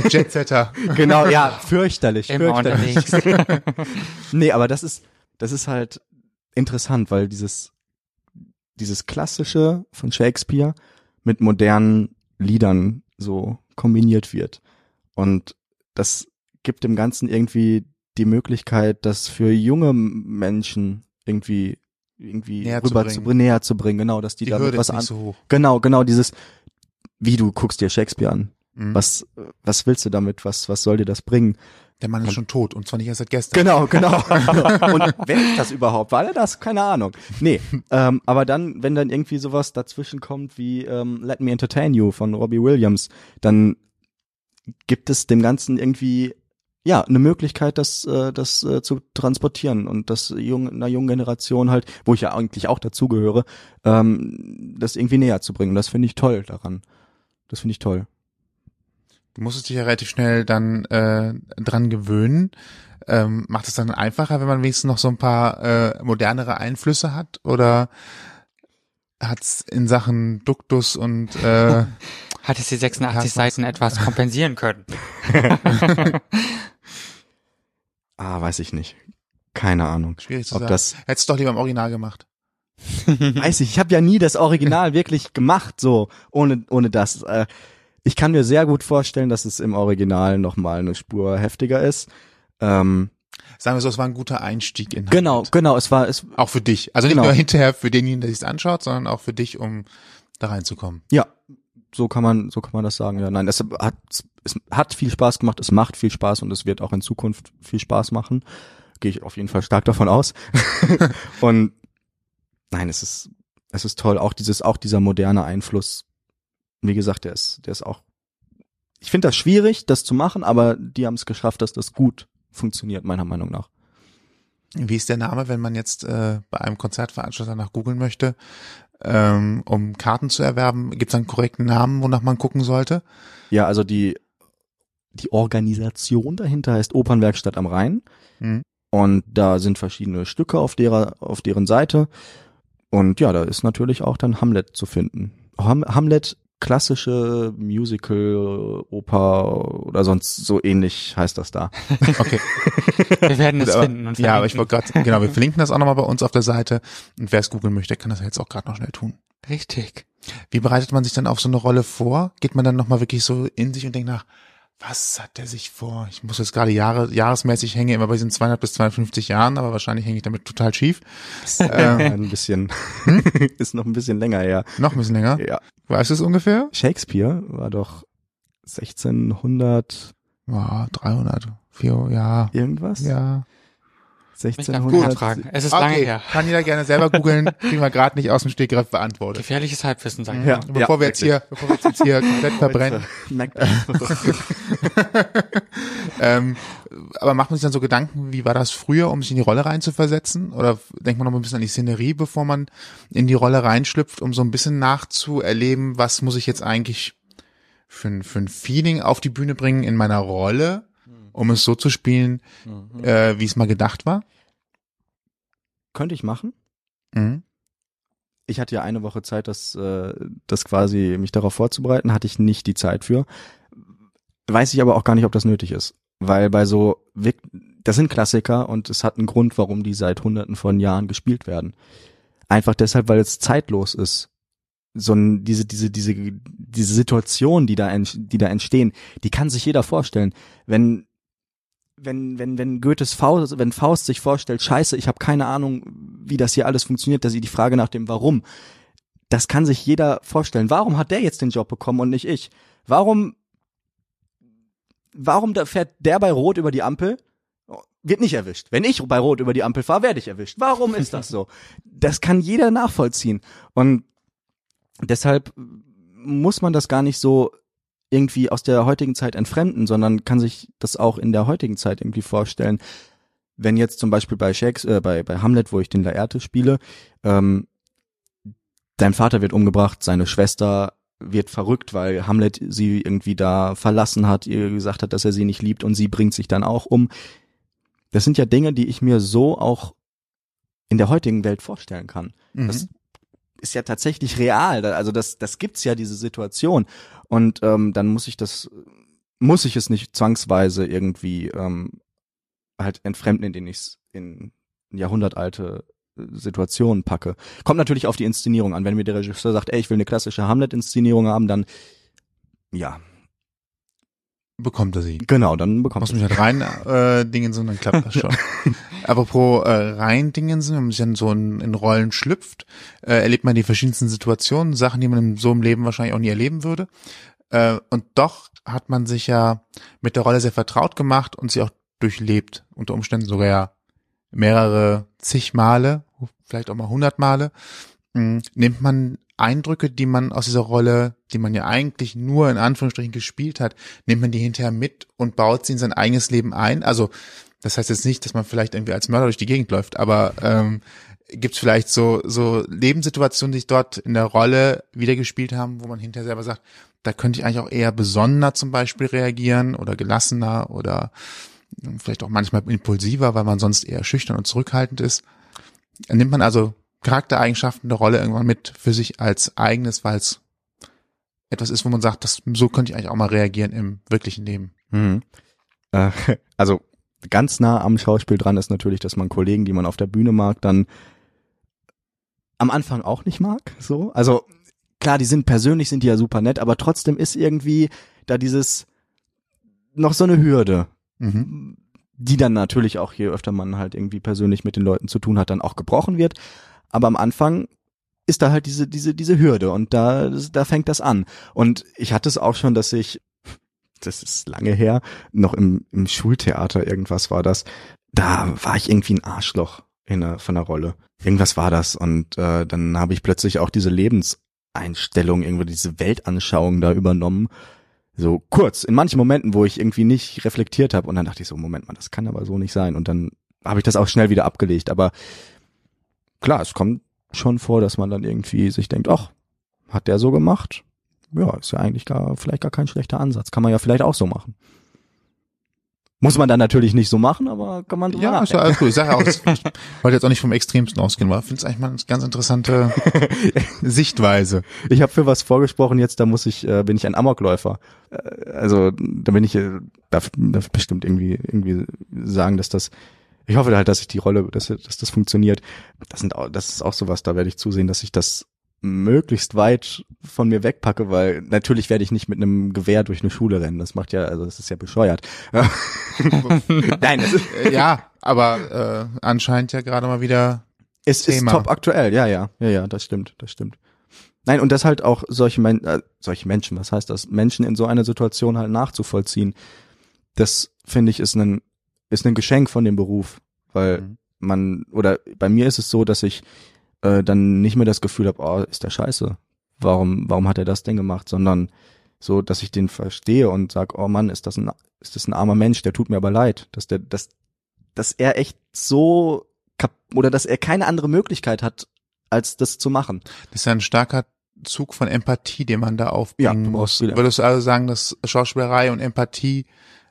Jetsetter. genau, ja, fürchterlich, Immer fürchterlich. unterwegs. Nee, aber das ist, das ist halt interessant, weil dieses, dieses klassische von Shakespeare mit modernen Liedern so kombiniert wird. Und das gibt dem Ganzen irgendwie die Möglichkeit, das für junge Menschen irgendwie irgendwie Näher zu rüber bringen. zu bringen, näher zu bringen, genau, dass die, Die damit was an, so genau, genau dieses, wie du guckst dir Shakespeare an, Mhm. was, was willst du damit, was, was soll dir das bringen? Der Mann ist schon tot und zwar nicht erst seit gestern. Genau, genau. Und wer ist das überhaupt? War er das? Keine Ahnung. Nee, ähm, aber dann, wenn dann irgendwie sowas dazwischen kommt wie ähm, Let Me Entertain You von Robbie Williams, dann gibt es dem Ganzen irgendwie ja eine Möglichkeit, das, äh, das äh, zu transportieren und das jung, einer jungen Generation halt, wo ich ja eigentlich auch dazugehöre, ähm, das irgendwie näher zu bringen. Das finde ich toll daran. Das finde ich toll. Du musstest dich ja relativ schnell dann äh, dran gewöhnen. Ähm, macht es dann einfacher, wenn man wenigstens noch so ein paar äh, modernere Einflüsse hat? Oder hat's in Sachen Duktus und äh, Hat es die 86 Ja, Seiten etwas kompensieren können? Ah, weiß ich nicht. Keine Ahnung. schwierig zu Ob sagen. das Hättest du doch lieber im Original gemacht. weiß ich, ich habe ja nie das Original wirklich gemacht, so ohne ohne das. Äh, ich kann mir sehr gut vorstellen, dass es im Original noch mal eine Spur heftiger ist. Ähm, Sagen wir so, es war ein guter Einstieg in genau, genau. Es war es Auch für dich. Also nicht Genau. nur hinterher für denjenigen, der sich's anschaut, sondern auch für dich, um da reinzukommen. ja so kann man so kann man das sagen. Ja, nein, es hat es hat viel Spaß gemacht. Es macht viel Spaß und es wird auch in Zukunft viel Spaß machen. Gehe ich auf jeden Fall stark davon aus. und nein, es ist es ist toll. Auch dieses auch dieser moderne Einfluss. Wie gesagt, der ist der ist auch ich finde das schwierig, das zu machen, aber die haben es geschafft, dass das gut funktioniert, meiner Meinung nach. Wie ist der Name, wenn man jetzt äh, bei einem Konzertveranstalter nach googeln möchte, ähm, um Karten zu erwerben? Gibt es einen korrekten Namen, wonach man gucken sollte? Ja, also die, die Organisation dahinter heißt Opernwerkstatt am Rhein. Mhm. Und da sind verschiedene Stücke auf derer, auf deren Seite. Und ja, da ist natürlich auch dann Hamlet zu finden. Ham Hamlet, klassische Musical, Oper oder sonst so ähnlich heißt das da. Okay. Wir werden es finden und ja, aber ich wollte gerade, genau, wir verlinken das auch nochmal bei uns auf der Seite. Und wer es googeln möchte, kann das jetzt auch gerade noch schnell tun. Richtig. Wie bereitet man sich dann auf so eine Rolle vor? Geht man dann nochmal wirklich so in sich und denkt nach, was hat der sich vor? Ich muss jetzt gerade Jahre, jahresmäßig hänge immer bei diesen 200 bis 250 Jahren, aber wahrscheinlich hänge ich damit total schief. ähm, ein bisschen, ist noch ein bisschen länger her. noch ein bisschen länger. Ja. Weißt du es ungefähr? Shakespeare war doch 1600 Ja, 300, 4, ja, irgendwas? ja. Mich darf 1600. keiner fragen. Es ist lange Okay, her. kann jeder gerne selber googeln, kriegen wir gerade nicht aus dem Stegreif beantwortet. Gefährliches Halbwissen, sagen Ja. wir. Bevor wir jetzt hier, bevor wir uns jetzt hier komplett verbrennen. Merkt- Ähm, aber macht man sich dann so Gedanken, wie war das früher, um sich in die Rolle reinzuversetzen? Oder denkt man noch mal ein bisschen an die Szenerie, bevor man in die Rolle reinschlüpft, um so ein bisschen nachzuerleben, was muss ich jetzt eigentlich für ein, für ein Feeling auf die Bühne bringen in meiner Rolle, um es so zu spielen, äh, wie es mal gedacht war? Könnte ich machen. Mhm. Ich hatte ja eine Woche Zeit, das, äh, das quasi mich darauf vorzubereiten, hatte ich nicht die Zeit für. Weiß ich aber auch gar nicht, ob das nötig ist. Weil bei so, das sind Klassiker und es hat einen Grund, warum die seit hunderten von Jahren gespielt werden. Einfach deshalb, weil es zeitlos ist. So ein, diese, diese, diese, diese Situation, die da, ent, die da entstehen, die kann sich jeder vorstellen. Wenn, wenn, wenn, wenn Goethes Faust, wenn Faust sich vorstellt, scheiße, ich habe keine Ahnung, wie das hier alles funktioniert, dass sie die Frage nach dem Warum, das kann sich jeder vorstellen. Warum hat der jetzt den Job bekommen und nicht ich? Warum, warum fährt der bei Rot über die Ampel? Wird nicht erwischt. Wenn ich bei Rot über die Ampel fahre, werde ich erwischt. Warum ist das so? Das kann jeder nachvollziehen. Und deshalb muss man das gar nicht so irgendwie aus der heutigen Zeit entfremden, sondern kann sich das auch in der heutigen Zeit irgendwie vorstellen. Wenn jetzt zum Beispiel bei Shakespeare, äh, bei, bei Hamlet, wo ich den Laerte spiele, ähm, dein Vater wird umgebracht, seine Schwester wird verrückt, weil Hamlet sie irgendwie da verlassen hat, ihr gesagt hat, dass er sie nicht liebt und sie bringt sich dann auch um. Das sind ja Dinge, die ich mir so auch in der heutigen Welt vorstellen kann. Mhm. Das ist ja tatsächlich real. Also das, das gibt's ja diese Situation. Und ähm, dann muss ich das, muss ich es nicht zwangsweise irgendwie ähm, halt entfremden, indem ich es in jahrhundertalte Situationen packe. Kommt natürlich auf die Inszenierung an. Wenn mir der Regisseur sagt, ey, ich will eine klassische Hamlet-Inszenierung haben, dann ja. Bekommt er sie. Genau, dann bekommt er sie. Muss mich halt rein äh, dingen sind, dann klappt das schon. Apropos äh, rein dingen sind, wenn man sich dann so in, in Rollen schlüpft, äh, erlebt man die verschiedensten Situationen, Sachen, die man so im Leben wahrscheinlich auch nie erleben würde. Äh, und doch hat man sich ja mit der Rolle sehr vertraut gemacht und sie auch durchlebt, unter Umständen sogar ja mehrere zig Male, vielleicht auch mal hundert Male, hm, nimmt man Eindrücke, die man aus dieser Rolle, die man ja eigentlich nur in Anführungsstrichen gespielt hat, nimmt man die hinterher mit und baut sie in sein eigenes Leben ein. Also das heißt jetzt nicht, dass man vielleicht irgendwie als Mörder durch die Gegend läuft, aber ähm, gibt es vielleicht so so Lebenssituationen, die sich dort in der Rolle wiedergespielt haben, wo man hinterher selber sagt, da könnte ich eigentlich auch eher besonderer zum Beispiel reagieren oder gelassener oder vielleicht auch manchmal impulsiver, weil man sonst eher schüchtern und zurückhaltend ist. Nimmt man also Charaktereigenschaften der Rolle irgendwann mit für sich als eigenes, weil es etwas ist, wo man sagt, das, so könnte ich eigentlich auch mal reagieren im wirklichen Leben. Mhm. Äh, also ganz nah am Schauspiel dran ist natürlich, dass man Kollegen, die man auf der Bühne mag, dann am Anfang auch nicht mag. So, also klar, die sind persönlich sind die ja super nett, aber trotzdem ist irgendwie da dieses noch so eine Hürde mhm. die dann natürlich auch, je öfter man halt irgendwie persönlich mit den Leuten zu tun hat, dann auch gebrochen wird. Aber am Anfang ist da halt diese, diese, diese Hürde und da, da fängt das an. Und ich hatte es auch schon, dass ich, das ist lange her, noch im, im Schultheater irgendwas war das, da war ich irgendwie ein Arschloch in der, von der Rolle. Irgendwas war das. Und äh, dann habe ich plötzlich auch diese Lebenseinstellung, irgendwie diese Weltanschauung da übernommen so kurz, in manchen Momenten, wo ich irgendwie nicht reflektiert habe und dann dachte ich so, Moment mal, das kann aber so nicht sein und dann habe ich das auch schnell wieder abgelegt, aber klar, es kommt schon vor, dass man dann irgendwie sich denkt, ach, hat der so gemacht? Ja, ist ja eigentlich gar, vielleicht gar kein schlechter Ansatz. Kann man ja vielleicht auch so machen. Muss man dann natürlich nicht so machen, aber kann man drüber Ja, ist ja alles gut. Ich sage auch, ich wollte jetzt auch nicht vom Extremsten ausgehen, aber ich finde es eigentlich mal eine ganz interessante Sichtweise. Ich habe für was vorgesprochen jetzt, da muss ich, äh, bin ich ein Amokläufer. Äh, also da bin ich, äh, darf, darf bestimmt irgendwie irgendwie sagen, dass das ich hoffe halt, dass ich die Rolle, dass, dass das funktioniert. Das sind auch, das ist auch sowas, da werde ich zusehen, dass ich das möglichst weit von mir wegpacke, weil natürlich werde ich nicht mit einem Gewehr durch eine Schule rennen. Das macht ja, also das ist ja bescheuert. Nein, das ist ja, aber äh, anscheinend ja gerade mal wieder. Es Thema. ist top aktuell, ja, ja, ja, ja, das stimmt, das stimmt. Nein, und das halt auch solche, Men äh, solche Menschen, was heißt das, Menschen in so einer Situation halt nachzuvollziehen, das finde ich ist ein ist ein Geschenk von dem Beruf, weil mhm. man oder bei mir ist es so, dass ich äh, dann nicht mehr das Gefühl habe, oh, ist der scheiße. Warum, warum hat er das denn gemacht? Sondern so, dass ich den verstehe und sag, oh Mann, ist das ein, ist das ein armer Mensch, der tut mir aber leid, dass der, dass, dass er echt so kap oder dass er keine andere Möglichkeit hat, als das zu machen. Das ist ja ein starker Zug von Empathie, den man da aufbringen ja, muss. Würdest du also sagen, dass Schauspielerei und Empathie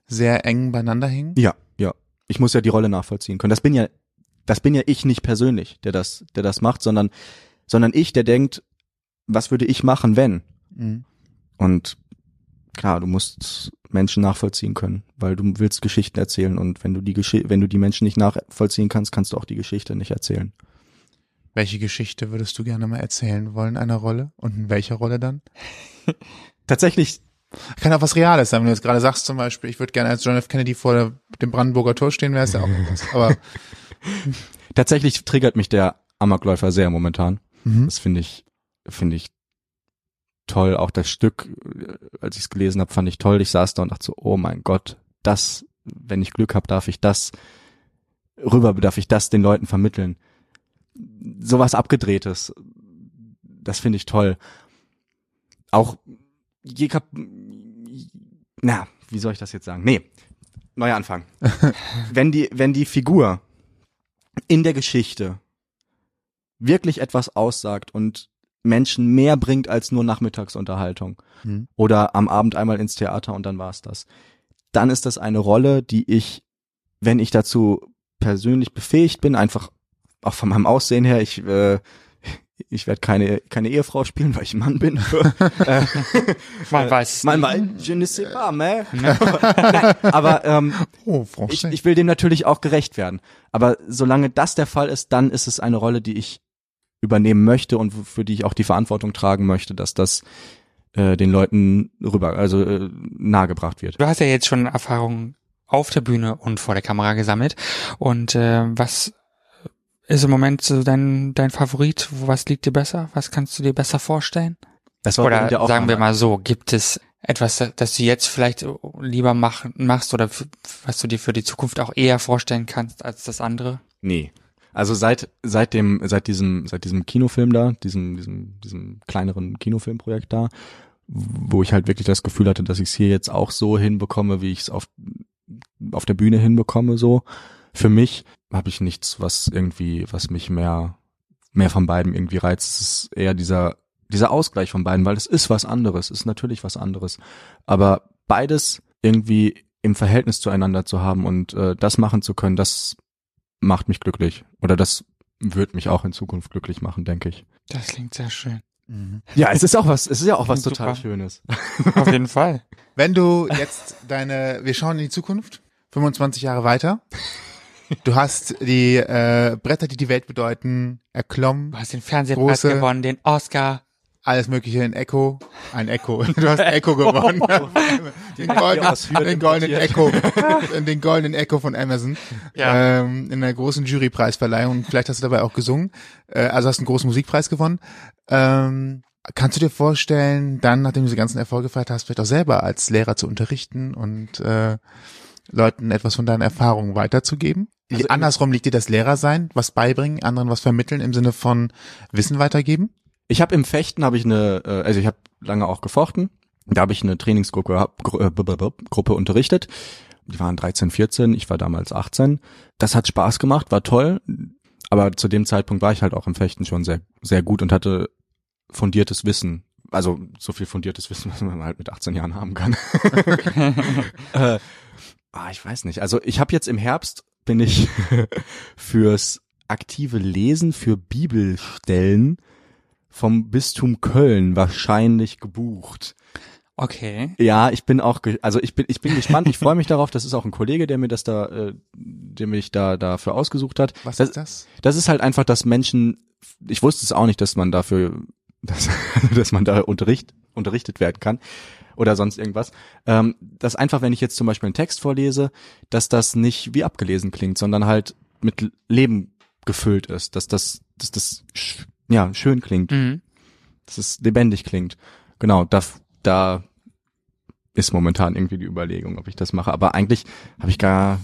sehr eng beieinander hängen? Ja, ja. Ich muss ja die Rolle nachvollziehen können. Das bin ja das bin ja ich nicht persönlich, der das, der das macht, sondern, sondern ich, der denkt, was würde ich machen, wenn? Mhm. Und klar, du musst Menschen nachvollziehen können, weil du willst Geschichten erzählen und wenn du die Gesch wenn du die Menschen nicht nachvollziehen kannst, kannst du auch die Geschichte nicht erzählen. Welche Geschichte würdest du gerne mal erzählen wollen, einer Rolle? Und in welcher Rolle dann? Tatsächlich, Kann auch was Reales sein, wenn du jetzt gerade sagst zum Beispiel, ich würde gerne als John F. Kennedy vor dem Brandenburger Tor stehen, wäre es ja auch was. Aber tatsächlich triggert mich der Amokläufer sehr momentan. mhm. Das finde ich, finde ich toll. Auch das Stück, als ich es gelesen habe, fand ich toll. Ich saß da und dachte so, oh mein Gott, das, wenn ich Glück habe, darf ich das rüber, darf ich das den Leuten vermitteln. Sowas abgedrehtes, das finde ich toll. Auch je kap na, wie soll ich das jetzt sagen? Nee, neuer Anfang. wenn die, wenn die Figur in der Geschichte wirklich etwas aussagt und Menschen mehr bringt als nur Nachmittagsunterhaltung Mhm. oder am Abend einmal ins Theater und dann war's das. Dann ist das eine Rolle, die ich, wenn ich dazu persönlich befähigt bin, einfach auch von meinem Aussehen her, ich äh, ich werde keine keine Ehefrau spielen, weil ich ein Mann bin. äh, Man weiß es man, man, je ne sais pas, mais. Nein, aber ähm, Oh, ich, ich will dem natürlich auch gerecht werden. Aber solange das der Fall ist, dann ist es eine Rolle, die ich übernehmen möchte und für die ich auch die Verantwortung tragen möchte, dass das äh, den Leuten rüber, also äh, nahegebracht wird. Du hast ja jetzt schon Erfahrungen auf der Bühne und vor der Kamera gesammelt. Und äh, was ist im Moment so dein, dein Favorit? Was liegt dir besser? Was kannst du dir besser vorstellen? Das war Oder der sagen wir mal so, gibt es etwas, das- du jetzt vielleicht lieber mach, machst oder was du dir für die Zukunft auch eher vorstellen kannst als das andere? Nee. Also seit seit dem seit diesem seit diesem Kinofilm da, diesem diesem diesem kleineren Kinofilmprojekt da, wo ich halt wirklich das Gefühl hatte, dass ich es hier jetzt auch so hinbekomme, wie ich es auf auf der Bühne hinbekomme so. Für mich habe ich nichts, was irgendwie was mich mehr mehr von beiden irgendwie reizt. Es ist eher dieser dieser Ausgleich von beiden, weil es ist was anderes, ist natürlich was anderes, aber beides irgendwie im Verhältnis zueinander zu haben und äh, das machen zu können, das macht mich glücklich. Oder das wird mich auch in Zukunft glücklich machen, denke ich. Das klingt sehr schön. Mhm. Ja, es ist auch was, es ist ja auch was Super. total Schönes. Auf jeden Fall. Wenn du jetzt deine, wir schauen in die Zukunft, 25 Jahre weiter. Du hast die äh, Bretter, die die Welt bedeuten, erklommen, Du hast den Fernsehpreis Große- gewonnen, den Oscar. alles mögliche in Echo, ein Echo. Du hast Echo gewonnen. den goldenen, den goldenen Echo, den goldenen Echo von Amazon. Ja. Ähm, in einer großen Jurypreisverleihung. Vielleicht hast du dabei auch gesungen. Äh, also hast einen großen Musikpreis gewonnen. Ähm, kannst du dir vorstellen, dann, nachdem du diese ganzen Erfolge gefeiert hast, vielleicht auch selber als Lehrer zu unterrichten und äh, Leuten etwas von deinen Erfahrungen weiterzugeben? Also- Andersrum liegt dir das Lehrer sein, was beibringen, anderen was vermitteln im Sinne von Wissen weitergeben? Ich habe im Fechten habe ich eine, äh, also ich habe lange auch gefochten. Da habe ich eine Trainingsgruppe äh, Gruppe unterrichtet. Die waren 13, 14, ich war damals 18. Das hat Spaß gemacht, war toll. Aber zu dem Zeitpunkt war ich halt auch im Fechten schon sehr, sehr gut und hatte fundiertes Wissen. Also so viel fundiertes Wissen, was man halt mit 18 Jahren haben kann. äh, ah, ich weiß nicht. Also ich habe jetzt im Herbst bin ich fürs aktive Lesen für Bibelstellen vom Bistum Köln wahrscheinlich gebucht. Okay. Ja, ich bin auch, also ich bin, ich bin gespannt. Ich freue mich darauf. Das ist auch ein Kollege, der mir das da, äh, der mich da dafür ausgesucht hat. Was das, ist das? Das ist halt einfach, dass Menschen. Ich wusste es auch nicht, dass man dafür, dass, dass man da unterricht, unterrichtet werden kann oder sonst irgendwas. Ähm, dass einfach, wenn ich jetzt zum Beispiel einen Text vorlese, dass das nicht wie abgelesen klingt, sondern halt mit Leben gefüllt ist, dass das, dass das ja schön klingt Mhm. dass es lebendig klingt. Genau, da, da ist momentan irgendwie die Überlegung, ob ich das mache. Aber eigentlich habe ich gar,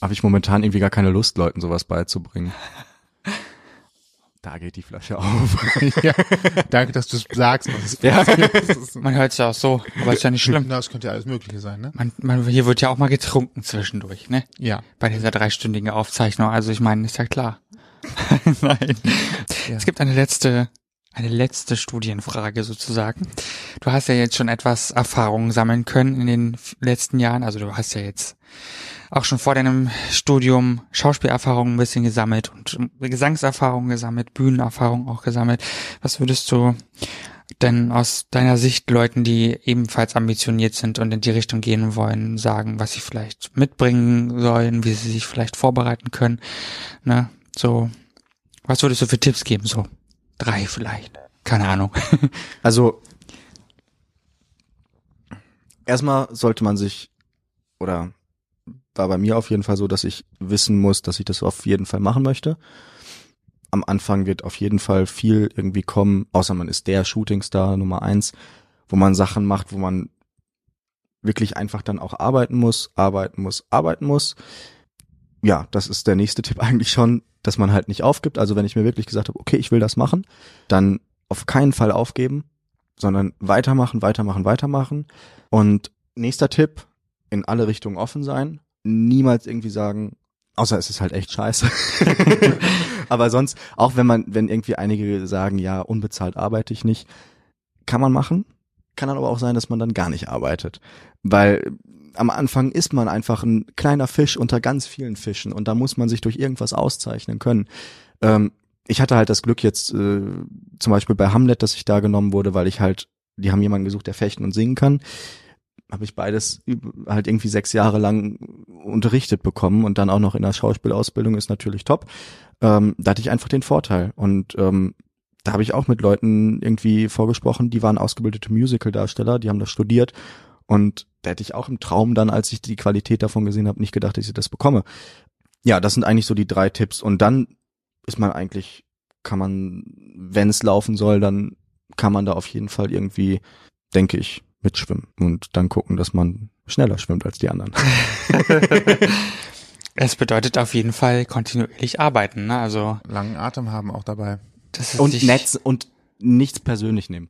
habe ich momentan irgendwie gar keine Lust, Leuten sowas beizubringen. Da geht die Flasche auf. ja, danke, dass du es sagst. Ja. Man hört es ja auch so, aber ist ja nicht schlimm. Na, das könnte ja alles Mögliche sein, ne? Man, man, hier wird ja auch mal getrunken zwischendurch, ne? Ja. Bei dieser dreistündigen Aufzeichnung. Also ich meine, ist ja klar. Nein. Ja. Es gibt eine letzte, eine letzte Studienfrage sozusagen. Du hast ja jetzt schon etwas Erfahrung sammeln können in den letzten Jahren. Also du hast ja jetzt auch schon vor deinem Studium Schauspielerfahrung ein bisschen gesammelt und Gesangserfahrung gesammelt, Bühnenerfahrung auch gesammelt. Was würdest du denn aus deiner Sicht Leuten, die ebenfalls ambitioniert sind und in die Richtung gehen wollen, sagen, was sie vielleicht mitbringen sollen, wie sie sich vielleicht vorbereiten können? Ne? So Was würdest du für Tipps geben? So drei vielleicht. Keine Ahnung. Also erstmal sollte man sich oder war bei mir auf jeden Fall so, dass ich wissen muss, dass ich das auf jeden Fall machen möchte. Am Anfang wird auf jeden Fall viel irgendwie kommen, außer man ist der Shootingstar Nummer eins, wo man Sachen macht, wo man wirklich einfach dann auch arbeiten muss, arbeiten muss, arbeiten muss. Ja, das ist der nächste Tipp eigentlich schon, dass man halt nicht aufgibt. Also wenn ich mir wirklich gesagt habe, okay, ich will das machen, dann auf keinen Fall aufgeben, sondern weitermachen, weitermachen, weitermachen. Und nächster Tipp, in alle Richtungen offen sein. Niemals irgendwie sagen, außer es ist halt echt scheiße. Aber sonst, auch wenn man, wenn irgendwie einige sagen, ja, unbezahlt arbeite ich nicht, kann man machen. Kann dann aber auch sein, dass man dann gar nicht arbeitet. Weil am Anfang ist man einfach ein kleiner Fisch unter ganz vielen Fischen und da muss man sich durch irgendwas auszeichnen können. Ähm, ich hatte halt das Glück jetzt äh, zum Beispiel bei Hamlet, dass ich da genommen wurde, weil ich halt, die haben jemanden gesucht, der fechten und singen kann. Habe ich beides halt irgendwie sechs Jahre lang unterrichtet bekommen und dann auch noch in der Schauspielausbildung ist natürlich top. Ähm, da hatte ich einfach den Vorteil und ähm, da habe ich auch mit Leuten irgendwie vorgesprochen, die waren ausgebildete Musical-Darsteller, die haben das studiert und da hätte ich auch im Traum dann, als ich die Qualität davon gesehen habe, nicht gedacht, dass ich das bekomme. Ja, das sind eigentlich so die drei Tipps und dann ist man eigentlich, kann man, wenn es laufen soll, dann kann man da auf jeden Fall irgendwie, denke ich, mitschwimmen und dann gucken, dass man schneller schwimmt als die anderen. es bedeutet auf jeden Fall kontinuierlich arbeiten, ne? Also Langen Atem haben auch dabei. das ist und Netz und nichts persönlich nehmen.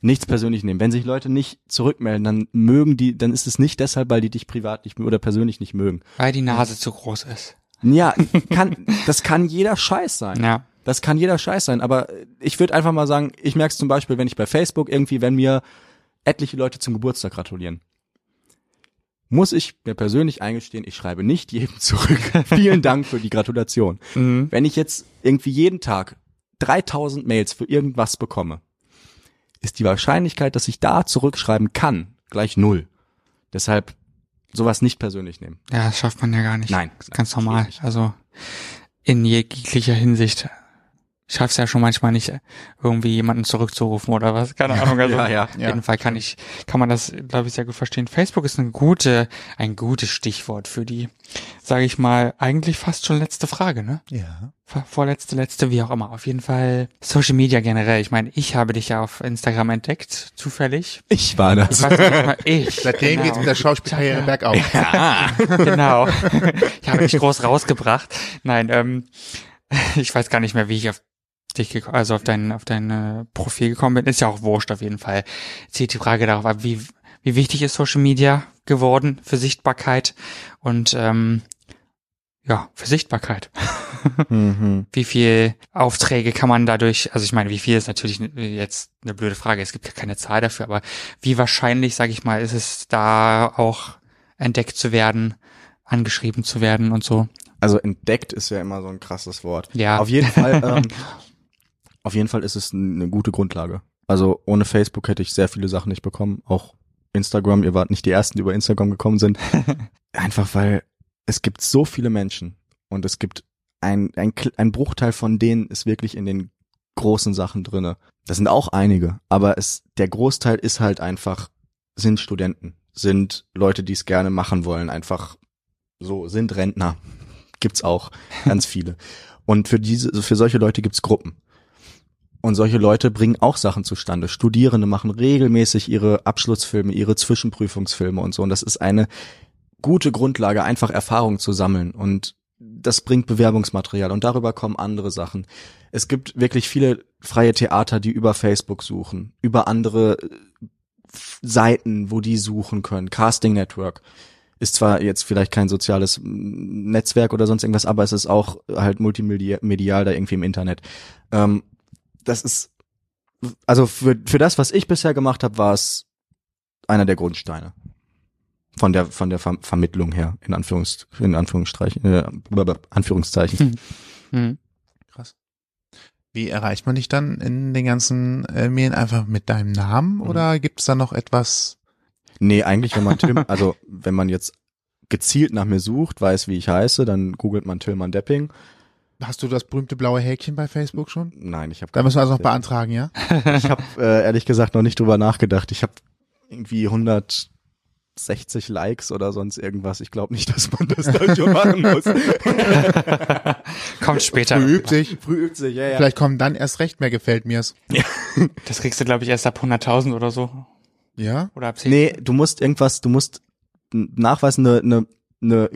Nichts persönlich nehmen. Wenn sich Leute nicht zurückmelden, dann mögen die, dann ist es nicht deshalb, weil die dich privat nicht oder persönlich nicht mögen. weil die Nase zu groß ist. Ja, kann, das kann jeder Scheiß sein. Ja. Das kann jeder Scheiß sein, aber ich würde einfach mal sagen, ich merke es zum Beispiel, wenn ich bei Facebook irgendwie, wenn mir etliche Leute zum Geburtstag gratulieren, muss ich mir persönlich eingestehen, ich schreibe nicht jedem zurück. Vielen Dank für die Gratulation. Mhm. Wenn ich jetzt irgendwie jeden Tag 3000 Mails für irgendwas bekomme, ist die Wahrscheinlichkeit, dass ich da zurückschreiben kann, gleich null. Deshalb sowas nicht persönlich nehmen. Ja, das schafft man ja gar nicht. Nein, Das ist ganz normal. Also in jeglicher Hinsicht. Ich schaff's ja schon manchmal nicht, irgendwie jemanden zurückzurufen oder was. Keine Ahnung. Also ja, ja, auf jeden ja. Fall kann ich, kann man das, glaube ich, sehr gut verstehen. Facebook ist eine gute, ein gutes Stichwort für die, sage ich mal, eigentlich fast schon letzte Frage, ne? Ja. Vor- Vorletzte, letzte, wie auch immer. Auf jeden Fall Social Media generell. Ich meine, ich habe dich ja auf Instagram entdeckt, zufällig. Ich war das. Ich weiß ich. Seitdem genau. geht's mit der Schauspielkarriere Ja. bergauf. genau. ich habe dich groß rausgebracht. Nein, ähm, ich weiß gar nicht mehr, wie ich auf dich also auf dein auf dein äh, Profil gekommen bin. Ist ja auch wurscht auf jeden Fall. Zieht die Frage darauf ab, wie wie wichtig ist Social Media geworden für Sichtbarkeit und ähm, ja für Sichtbarkeit. Mhm. Wie viel Aufträge kann man dadurch, also ich meine, wie viel ist natürlich jetzt eine blöde Frage, es gibt ja keine Zahl dafür, aber wie wahrscheinlich, sage ich mal, ist es da auch entdeckt zu werden, angeschrieben zu werden und so. Also entdeckt ist ja immer so ein krasses Wort. Ja. Auf jeden Fall, ähm, auf jeden Fall ist es eine gute Grundlage. Also ohne Facebook hätte ich sehr viele Sachen nicht bekommen. Auch Instagram, ihr wart nicht die ersten, die über Instagram gekommen sind. Einfach weil es gibt so viele Menschen und es gibt ein, ein, ein Bruchteil von denen ist wirklich in den großen Sachen drinne. Das sind auch einige, aber es, der Großteil ist halt einfach, sind Studenten, sind Leute, die es gerne machen wollen, einfach so, sind Rentner. Gibt's auch ganz viele. Und für diese, für solche Leute gibt's Gruppen. Und solche Leute bringen auch Sachen zustande. Studierende machen regelmäßig ihre Abschlussfilme, ihre Zwischenprüfungsfilme und so. Und das ist eine gute Grundlage, einfach Erfahrung zu sammeln. Und das bringt Bewerbungsmaterial und darüber kommen andere Sachen. Es gibt wirklich viele freie Theater, die über Facebook suchen, über andere äh, Seiten, wo die suchen können. Casting Network ist zwar jetzt vielleicht kein soziales mm, Netzwerk oder sonst irgendwas, aber es ist auch halt multimedial da irgendwie im Internet. Ähm, das ist, also für, für das, was ich bisher gemacht habe, war es einer der Grundsteine. Von der, von der Ver Vermittlung her, in Anführungs, in Anführungsstreichen, äh, Anführungszeichen. Hm. Krass. Wie erreicht man dich dann in den ganzen äh, Medien einfach mit deinem Namen oder gibt's da noch etwas? Nee, eigentlich, wenn man Tim, also wenn man jetzt gezielt nach mir sucht, weiß, wie ich heiße, dann googelt man Tillmann Depping. Hast du das berühmte blaue Häkchen bei Facebook schon? Nein, ich habe Da müssen wir also noch beantragen, ja? Ich habe äh, ehrlich gesagt noch nicht drüber nachgedacht. Ich habe irgendwie 160 Likes oder sonst irgendwas. Ich glaube nicht, dass man das da schon machen muss. Kommt später. Früh übt sich. Früh übt sich, ja, ja. Vielleicht kommen dann erst recht mehr gefällt mir's. Das kriegst du, glaube ich, erst ab 100.000 oder so. Ja? Oder ab 10. Nee, du musst irgendwas, du musst nachweisen, eine, eine, eine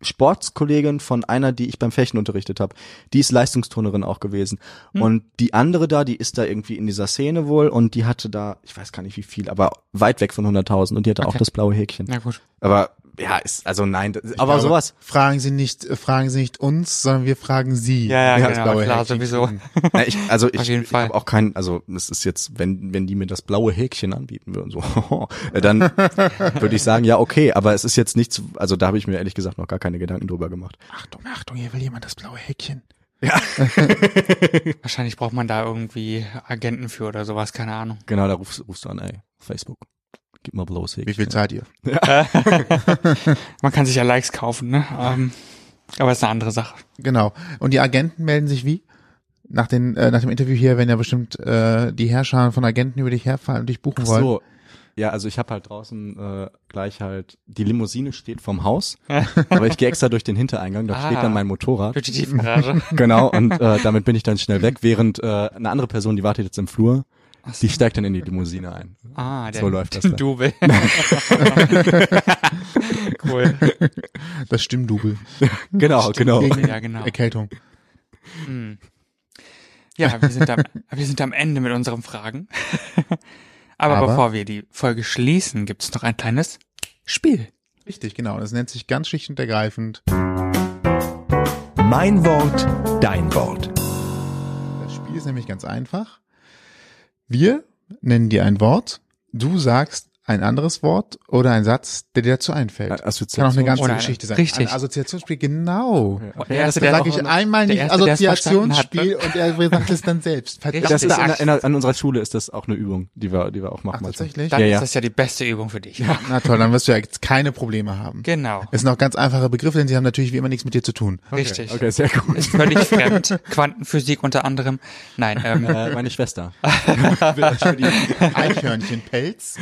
Sportskollegin von einer, die ich beim Fechten unterrichtet habe, die ist Leistungsturnerin auch gewesen. Hm. Und die andere da, die ist da irgendwie in dieser Szene wohl und die hatte da, ich weiß gar nicht wie viel, aber weit weg von 100.000 und die hatte auch Okay. das blaue Häkchen. Na gut. Aber ja, ist, also nein, das, aber glaube, sowas. Fragen Sie nicht, äh, fragen Sie nicht uns, sondern wir fragen Sie. Ja, ja, wie genau, blaue klar, Häkchen sowieso. Na, ich, also ich, ich habe auch kein, also es ist jetzt, wenn wenn die mir das blaue Häkchen anbieten würden, so, äh, dann würde ich sagen, ja okay, aber es ist jetzt nichts, also da habe ich mir ehrlich gesagt noch gar keine Gedanken drüber gemacht. Achtung, Achtung, hier will jemand das blaue Häkchen. Wahrscheinlich braucht man da irgendwie Agenten für oder sowas, keine Ahnung. Genau, da rufst, rufst du an, ey, Facebook, gib mal blaues Häkchen. Wie viel zahlt ihr? Man kann sich ja Likes kaufen, ne? Ähm, aber ist eine andere Sache. Genau. Und die Agenten melden sich wie? Nach, den, äh, nach dem Interview hier, wenn ja bestimmt äh, die Herrscher von Agenten über dich herfallen und dich buchen Ach wollen. so. Ja, also ich habe halt draußen äh, gleich halt, die Limousine steht vorm Haus, aber ich gehe extra durch den Hintereingang, da Ah. steht dann mein Motorrad. Durch die Tiefgarage. Genau, und äh, damit bin ich dann schnell weg, während äh, eine andere Person, die wartet jetzt im Flur, Ach so. die steigt dann in die Limousine ein. Ah, der So läuft das dann. Double. cool. Das Stimmdubel. Genau, genau. Ja, genau. Erkältung. Hm. Ja, wir sind, am, wir sind am Ende mit unseren Fragen. Aber, Aber- bevor wir die Folge schließen, gibt es noch ein kleines Spiel. Richtig, genau. Das nennt sich ganz schlicht und ergreifend. Mein Wort, dein Wort. Das Spiel ist nämlich ganz einfach. Wir nennen dir ein Wort, du sagst ein anderes Wort oder ein Satz, der dir dazu einfällt. Kann auch eine ganze Oder eine- Geschichte sein. richtig. Ein Assoziationsspiel, genau. Der Das erste, der sage ich einmal der nicht Erste, der es verstanden hat, Assoziationsspiel und er sagt es dann selbst. Richtig. Das ist in, Axt. an unserer Schule ist das auch eine Übung, die wir, die wir auch machen. Ach, tatsächlich? Dann Ja, ist ja. das ja die beste Übung für dich. Na toll, dann wirst du ja jetzt keine Probleme haben. Genau. Es sind auch ganz einfache Begriffe, denn sie haben natürlich wie immer nichts mit dir zu tun. Richtig. Okay, sehr gut. Ist völlig fremd. Quantenphysik unter anderem. Nein, ähm, Äh, meine Schwester. Eichhörnchenpelz.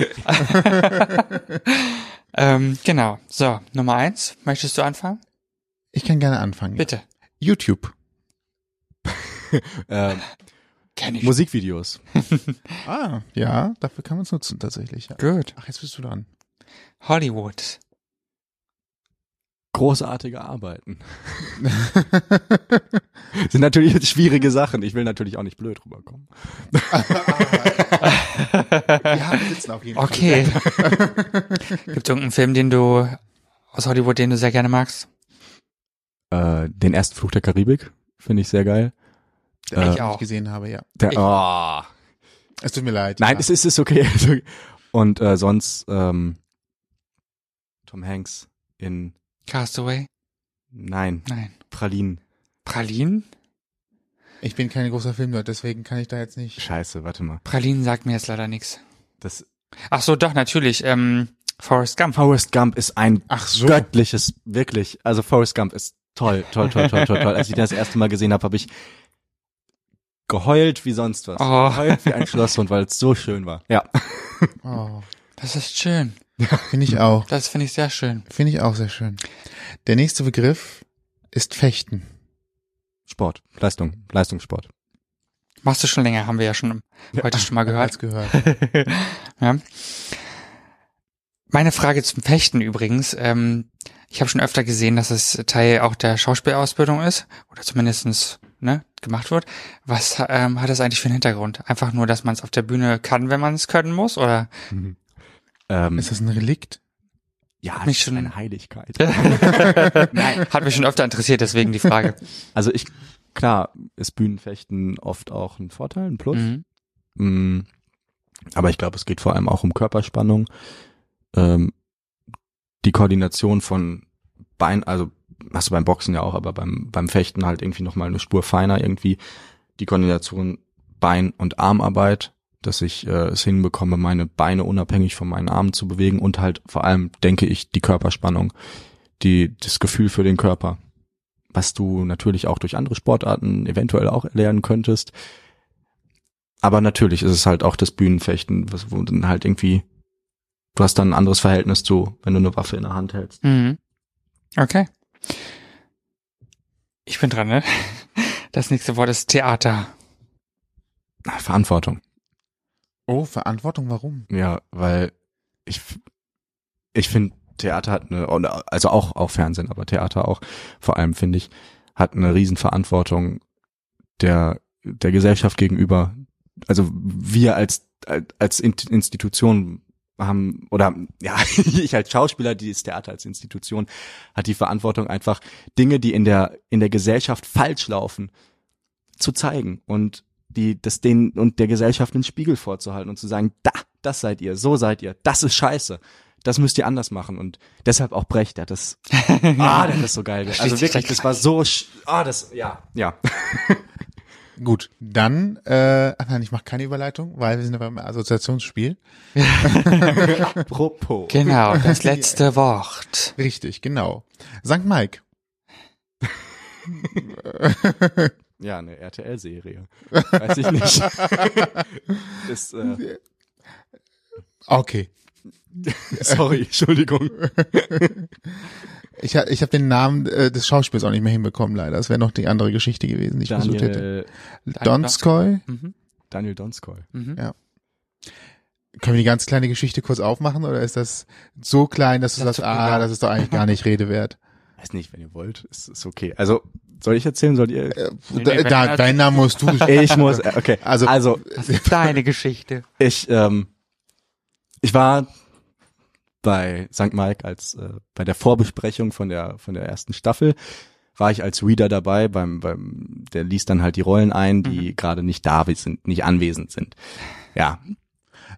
ähm, genau. So, Nummer eins. Möchtest du anfangen? Ich kann gerne anfangen. ja. Bitte. YouTube. äh, ich. Musikvideos. Ah, ja, dafür kann man es nutzen tatsächlich. Ja. Gut. Ach, jetzt bist du dran. Hollywood. Großartige Arbeiten. Sind natürlich jetzt schwierige Sachen. Ich will natürlich auch nicht blöd rüberkommen. Ja, wir sitzen auf jeden Okay. Gibt es irgendeinen Film, den du aus Hollywood, den du sehr gerne magst? Äh, den ersten Fluch der Karibik finde ich sehr geil. Fall. Den Äh, ich auch. nicht gesehen habe, ja. Der, oh. Es tut mir leid. Nein, ja. es ist, es ist okay. Und äh, sonst ähm, Tom Hanks in Castaway? Nein, Nein. Pralinen. Pralinen? Ich bin kein großer Filmnerd, deswegen kann ich da jetzt nicht. Scheiße, warte mal. Pralinen sagt mir jetzt leider nichts. Das Ach so, doch, natürlich. Ähm, Forrest Gump. Forrest Gump ist ein Ach so. göttliches, wirklich. Also Forrest Gump ist toll, toll, toll, toll, toll, toll. Als ich den das erste Mal gesehen habe, habe ich geheult wie sonst was. Oh. Geheult wie ein Schlosshund, weil es so schön war. Ja. Oh, Das ist schön. finde ich auch. Das finde ich sehr schön. Finde ich auch sehr schön. Der nächste Begriff ist Fechten. Sport, Leistung, Leistungssport. Machst du schon länger, haben wir ja schon heute schon mal gehört. Als gehört. ja. Meine Frage zum Fechten übrigens. Ähm, ich habe schon öfter gesehen, dass es Teil auch der Schauspielausbildung ist oder zumindestens ne, gemacht wird. Was ähm, hat das eigentlich für einen Hintergrund? Einfach nur, dass man es auf der Bühne kann, wenn man es können muss? Oder? Ähm, Ist das ein Relikt? ja, mich schon- eine Heiligkeit. Hat mich schon öfter interessiert, deswegen die Frage. Also ich, klar, ist Bühnenfechten oft auch ein Vorteil, ein Plus. Mhm. Mm, Aber ich glaube, es geht vor allem auch um Körperspannung. Ähm, die Koordination von Bein, also hast du beim Boxen ja auch, aber beim, beim Fechten halt irgendwie nochmal eine Spur feiner irgendwie. Die Koordination Bein- und Armarbeit, dass ich äh, es hinbekomme, meine Beine unabhängig von meinen Armen zu bewegen und halt vor allem, denke ich, die Körperspannung, die, das Gefühl für den Körper. was du natürlich auch durch andere Sportarten eventuell auch erlernen könntest. Aber natürlich ist es halt auch das Bühnenfechten, was, wo dann halt irgendwie, du hast dann ein anderes Verhältnis zu, wenn du eine Waffe in der Hand hältst. Mhm. Okay. Ich bin dran, ne? Das nächste Wort ist Theater. Verantwortung. Oh, Verantwortung, warum? Ja, weil ich, ich finde, Theater hat eine, also auch, auch Fernsehen, aber Theater auch, vor allem finde ich, hat eine Riesenverantwortung der, der Gesellschaft gegenüber. Also wir als, als Institution haben, oder ja, ich als Schauspieler, dieses Theater als Institution, hat die Verantwortung einfach Dinge, die in der, in der Gesellschaft falsch laufen, zu zeigen und die, das denen und der Gesellschaft einen Spiegel vorzuhalten und zu sagen, da, das seid ihr, so seid ihr, das ist scheiße. Das müsst ihr anders machen und deshalb auch Brecht, der hat das, ah, der hat das so geil. Also wirklich, das war so, ah, das, ja, ja. Gut, dann, äh, ach nein, ich mache keine Überleitung, weil wir sind ja beim Assoziationsspiel. Apropos. Genau, das letzte Wort. Richtig, genau. St. Mike. Ja, eine RTL-Serie. Weiß ich nicht. ist, äh, Okay. sorry, Entschuldigung. Ich, ha- ich habe den Namen äh, des Schauspiels auch nicht mehr hinbekommen, leider. Das wäre noch die andere Geschichte gewesen, die ich versucht hätte. Daniel, Donskoy. Mhm. Daniel Donskoy. Mhm. Ja. Können wir die ganz kleine Geschichte kurz aufmachen oder ist das so klein, dass du Das sagst, ist ah, genau. das ist doch eigentlich gar nicht Rede wert? Weiß nicht, wenn ihr wollt, ist, ist okay. Also, soll ich erzählen, sollt ihr? Nee, da, nee, da, deinen Namen musst du. Ich muss, äh, okay. Also- Also, Das ist deine Geschichte. ich, ähm, ich war bei St. Mike als äh, bei der Vorbesprechung von der von der ersten Staffel war ich als Reader dabei beim beim der liest dann halt die Rollen ein, die gerade nicht da sind, nicht anwesend sind. Ja,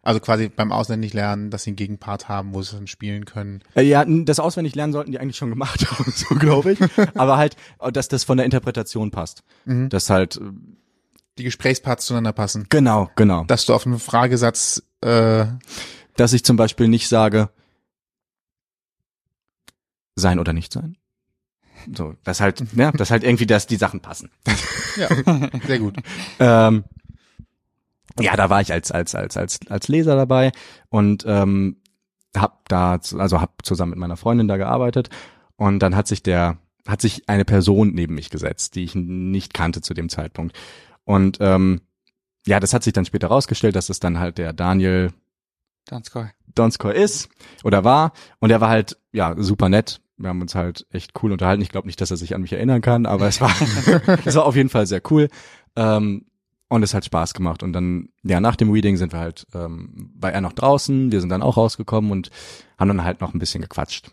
Also quasi beim Ausländisch lernen, dass sie einen Gegenpart haben, wo sie dann spielen können. Äh, Ja, das auswendig lernen sollten die eigentlich schon gemacht haben, so glaube ich. Aber halt, äh, dass das von der Interpretation passt. Das halt, äh, Die Gesprächsparts zueinander passen. genau, genau. Dass du auf einen Fragesatz äh, Dass ich zum Beispiel nicht sage, sein oder nicht sein. So, das halt, ja, das halt irgendwie, dass die Sachen passen. ja, sehr gut. Ähm, ja, da war ich als als als als als Leser dabei und ähm, hab da also hab zusammen mit meiner Freundin da gearbeitet und dann hat sich der hat sich eine Person neben mich gesetzt, die ich nicht kannte zu dem Zeitpunkt und ähm, ja, das hat sich dann später rausgestellt, dass es dann halt der Daniel Donskoy. Donskoy ist oder war und er war halt ja super nett. Wir haben uns halt echt cool unterhalten. Ich glaube nicht, dass er sich an mich erinnern kann, aber es war es war auf jeden Fall sehr cool ähm, und es hat Spaß gemacht. Und dann ja nach dem Reading sind wir halt ähm, war er noch draußen. Wir sind dann auch rausgekommen und haben dann halt noch ein bisschen gequatscht.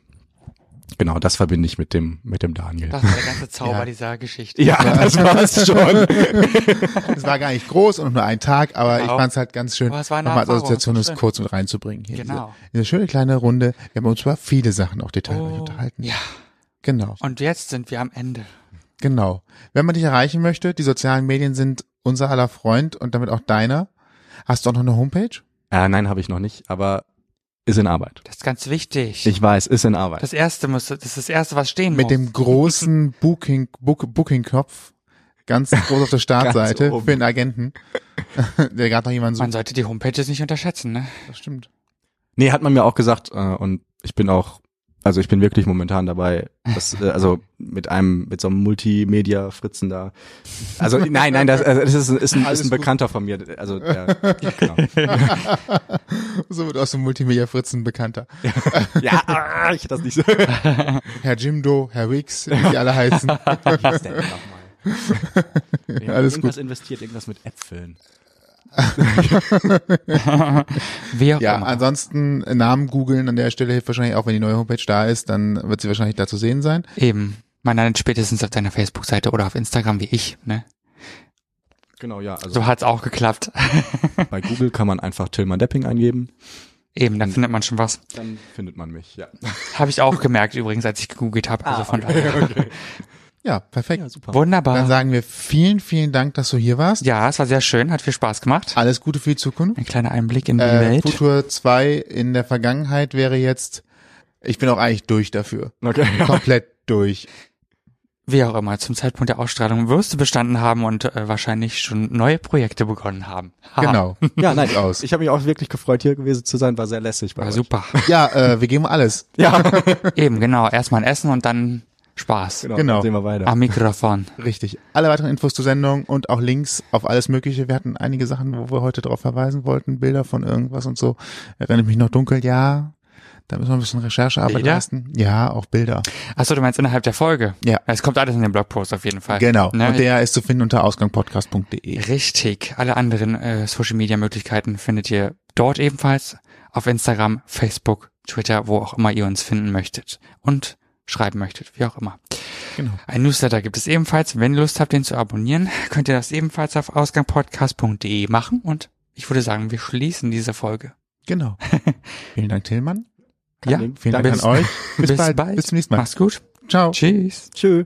Genau, das verbinde ich mit dem mit dem Daniel. Das war der ganze Zauber Ja. dieser Geschichte. ja, das war's schon. Es war gar nicht groß und nur ein Tag, aber ich Genau. fand es halt ganz schön, nochmal als Assoziation das kurz mit reinzubringen. Hier Genau. Diese, diese schöne kleine Runde. Wir haben uns über viele Sachen auch detailreich Oh, unterhalten. ja. Genau, Und jetzt sind wir am Ende. genau. Wenn man dich erreichen möchte, die sozialen Medien sind unser aller Freund und damit auch deiner. Hast du auch noch eine Homepage? äh, nein, habe ich noch nicht, aber ist in Arbeit. Das ist ganz wichtig. Ich weiß, ist in Arbeit. das erste muss, das ist das erste, was stehen Mit muss. dem großen Booking, Book, Booking-Knopf. Ganz groß auf der Startseite für den Agenten. der gerade noch jemand Man sucht. sollte die Homepages nicht unterschätzen, ne? Das stimmt. Nee, hat man mir auch gesagt äh, und ich bin auch, also ich bin wirklich momentan dabei, das, äh, also mit einem, mit so einem Multimedia-Fritzen da. Also nein, nein, das, also das ist, ist, ein, Alles ist ein gut. Bekannter von mir. Also der, genau. So wird aus dem Multimedia-Fritzen bekannter. Ja, ah, ich das nicht so. Herr Jimdo, Herr Wix, wie die alle heißen. Wie hieß der denn nochmal? Wir haben Alles irgendwas investiert, irgendwas mit Äpfeln. Auch Ja, immer. ansonsten Namen googeln an der Stelle hilft wahrscheinlich auch, wenn die neue Homepage da ist, dann wird sie wahrscheinlich da zu sehen sein. Eben. Man landet spätestens auf deiner Facebook-Seite oder auf Instagram wie ich, ne? Genau, ja. Also So hat's auch geklappt. bei Google kann man einfach Tillmann Depping eingeben, Eben, da findet man schon was. dann findet man mich, ja. Habe ich auch gemerkt übrigens, als ich gegoogelt habe. Also von daher. Ja, perfekt. Ja, super. Dann Wunderbar. sagen wir vielen, vielen Dank, dass du hier warst. Ja, es war sehr schön, hat viel Spaß gemacht. Alles Gute für die Zukunft. Ein kleiner Einblick in die Äh, Welt. Futur 2 in der Vergangenheit wäre jetzt, ich bin auch eigentlich durch dafür. Okay. Komplett durch. wie auch immer, zum Zeitpunkt der Ausstrahlung wirst du bestanden haben und äh, wahrscheinlich schon neue Projekte begonnen haben. Ha. Genau. Ja, nein, aus. ich habe mich auch wirklich gefreut, hier gewesen zu sein, war sehr lässig bei War euch. super. Ja, äh, wir geben alles. Ja, Eben, genau. Erstmal ein Essen und dann Spaß. genau, Genau. Sehen wir weiter. Am Mikrofon. Richtig. Alle weiteren Infos zur Sendung und auch Links auf alles Mögliche. Wir hatten einige Sachen, wo wir heute darauf verweisen wollten, Bilder von irgendwas und so. Erinnere mich noch dunkel, ja. Da müssen wir ein bisschen Recherchearbeit Bilder? leisten. Ja, auch Bilder. Achso, du meinst innerhalb der Folge? Ja. Es kommt alles in den Blogpost auf jeden Fall. Genau. Ne? Und der ist zu finden unter ausgangpodcast.de. Richtig. Alle anderen äh, Social Media Möglichkeiten findet ihr dort ebenfalls. Auf Instagram, Facebook, Twitter, wo auch immer ihr uns finden möchtet. Und schreiben möchtet, wie auch immer. Genau. Ein Newsletter gibt es ebenfalls. Wenn ihr Lust habt, den zu abonnieren, könnt ihr das ebenfalls auf ausgangpodcast.de machen. Und ich würde sagen, wir schließen diese Folge. Genau. Vielen Dank, Tillmann. ja, Ding. Vielen Dank Bis- an euch. Bis, bis bald. bald. Bis zum nächsten Mal. Mach's gut. Ciao. Tschüss. Tschö.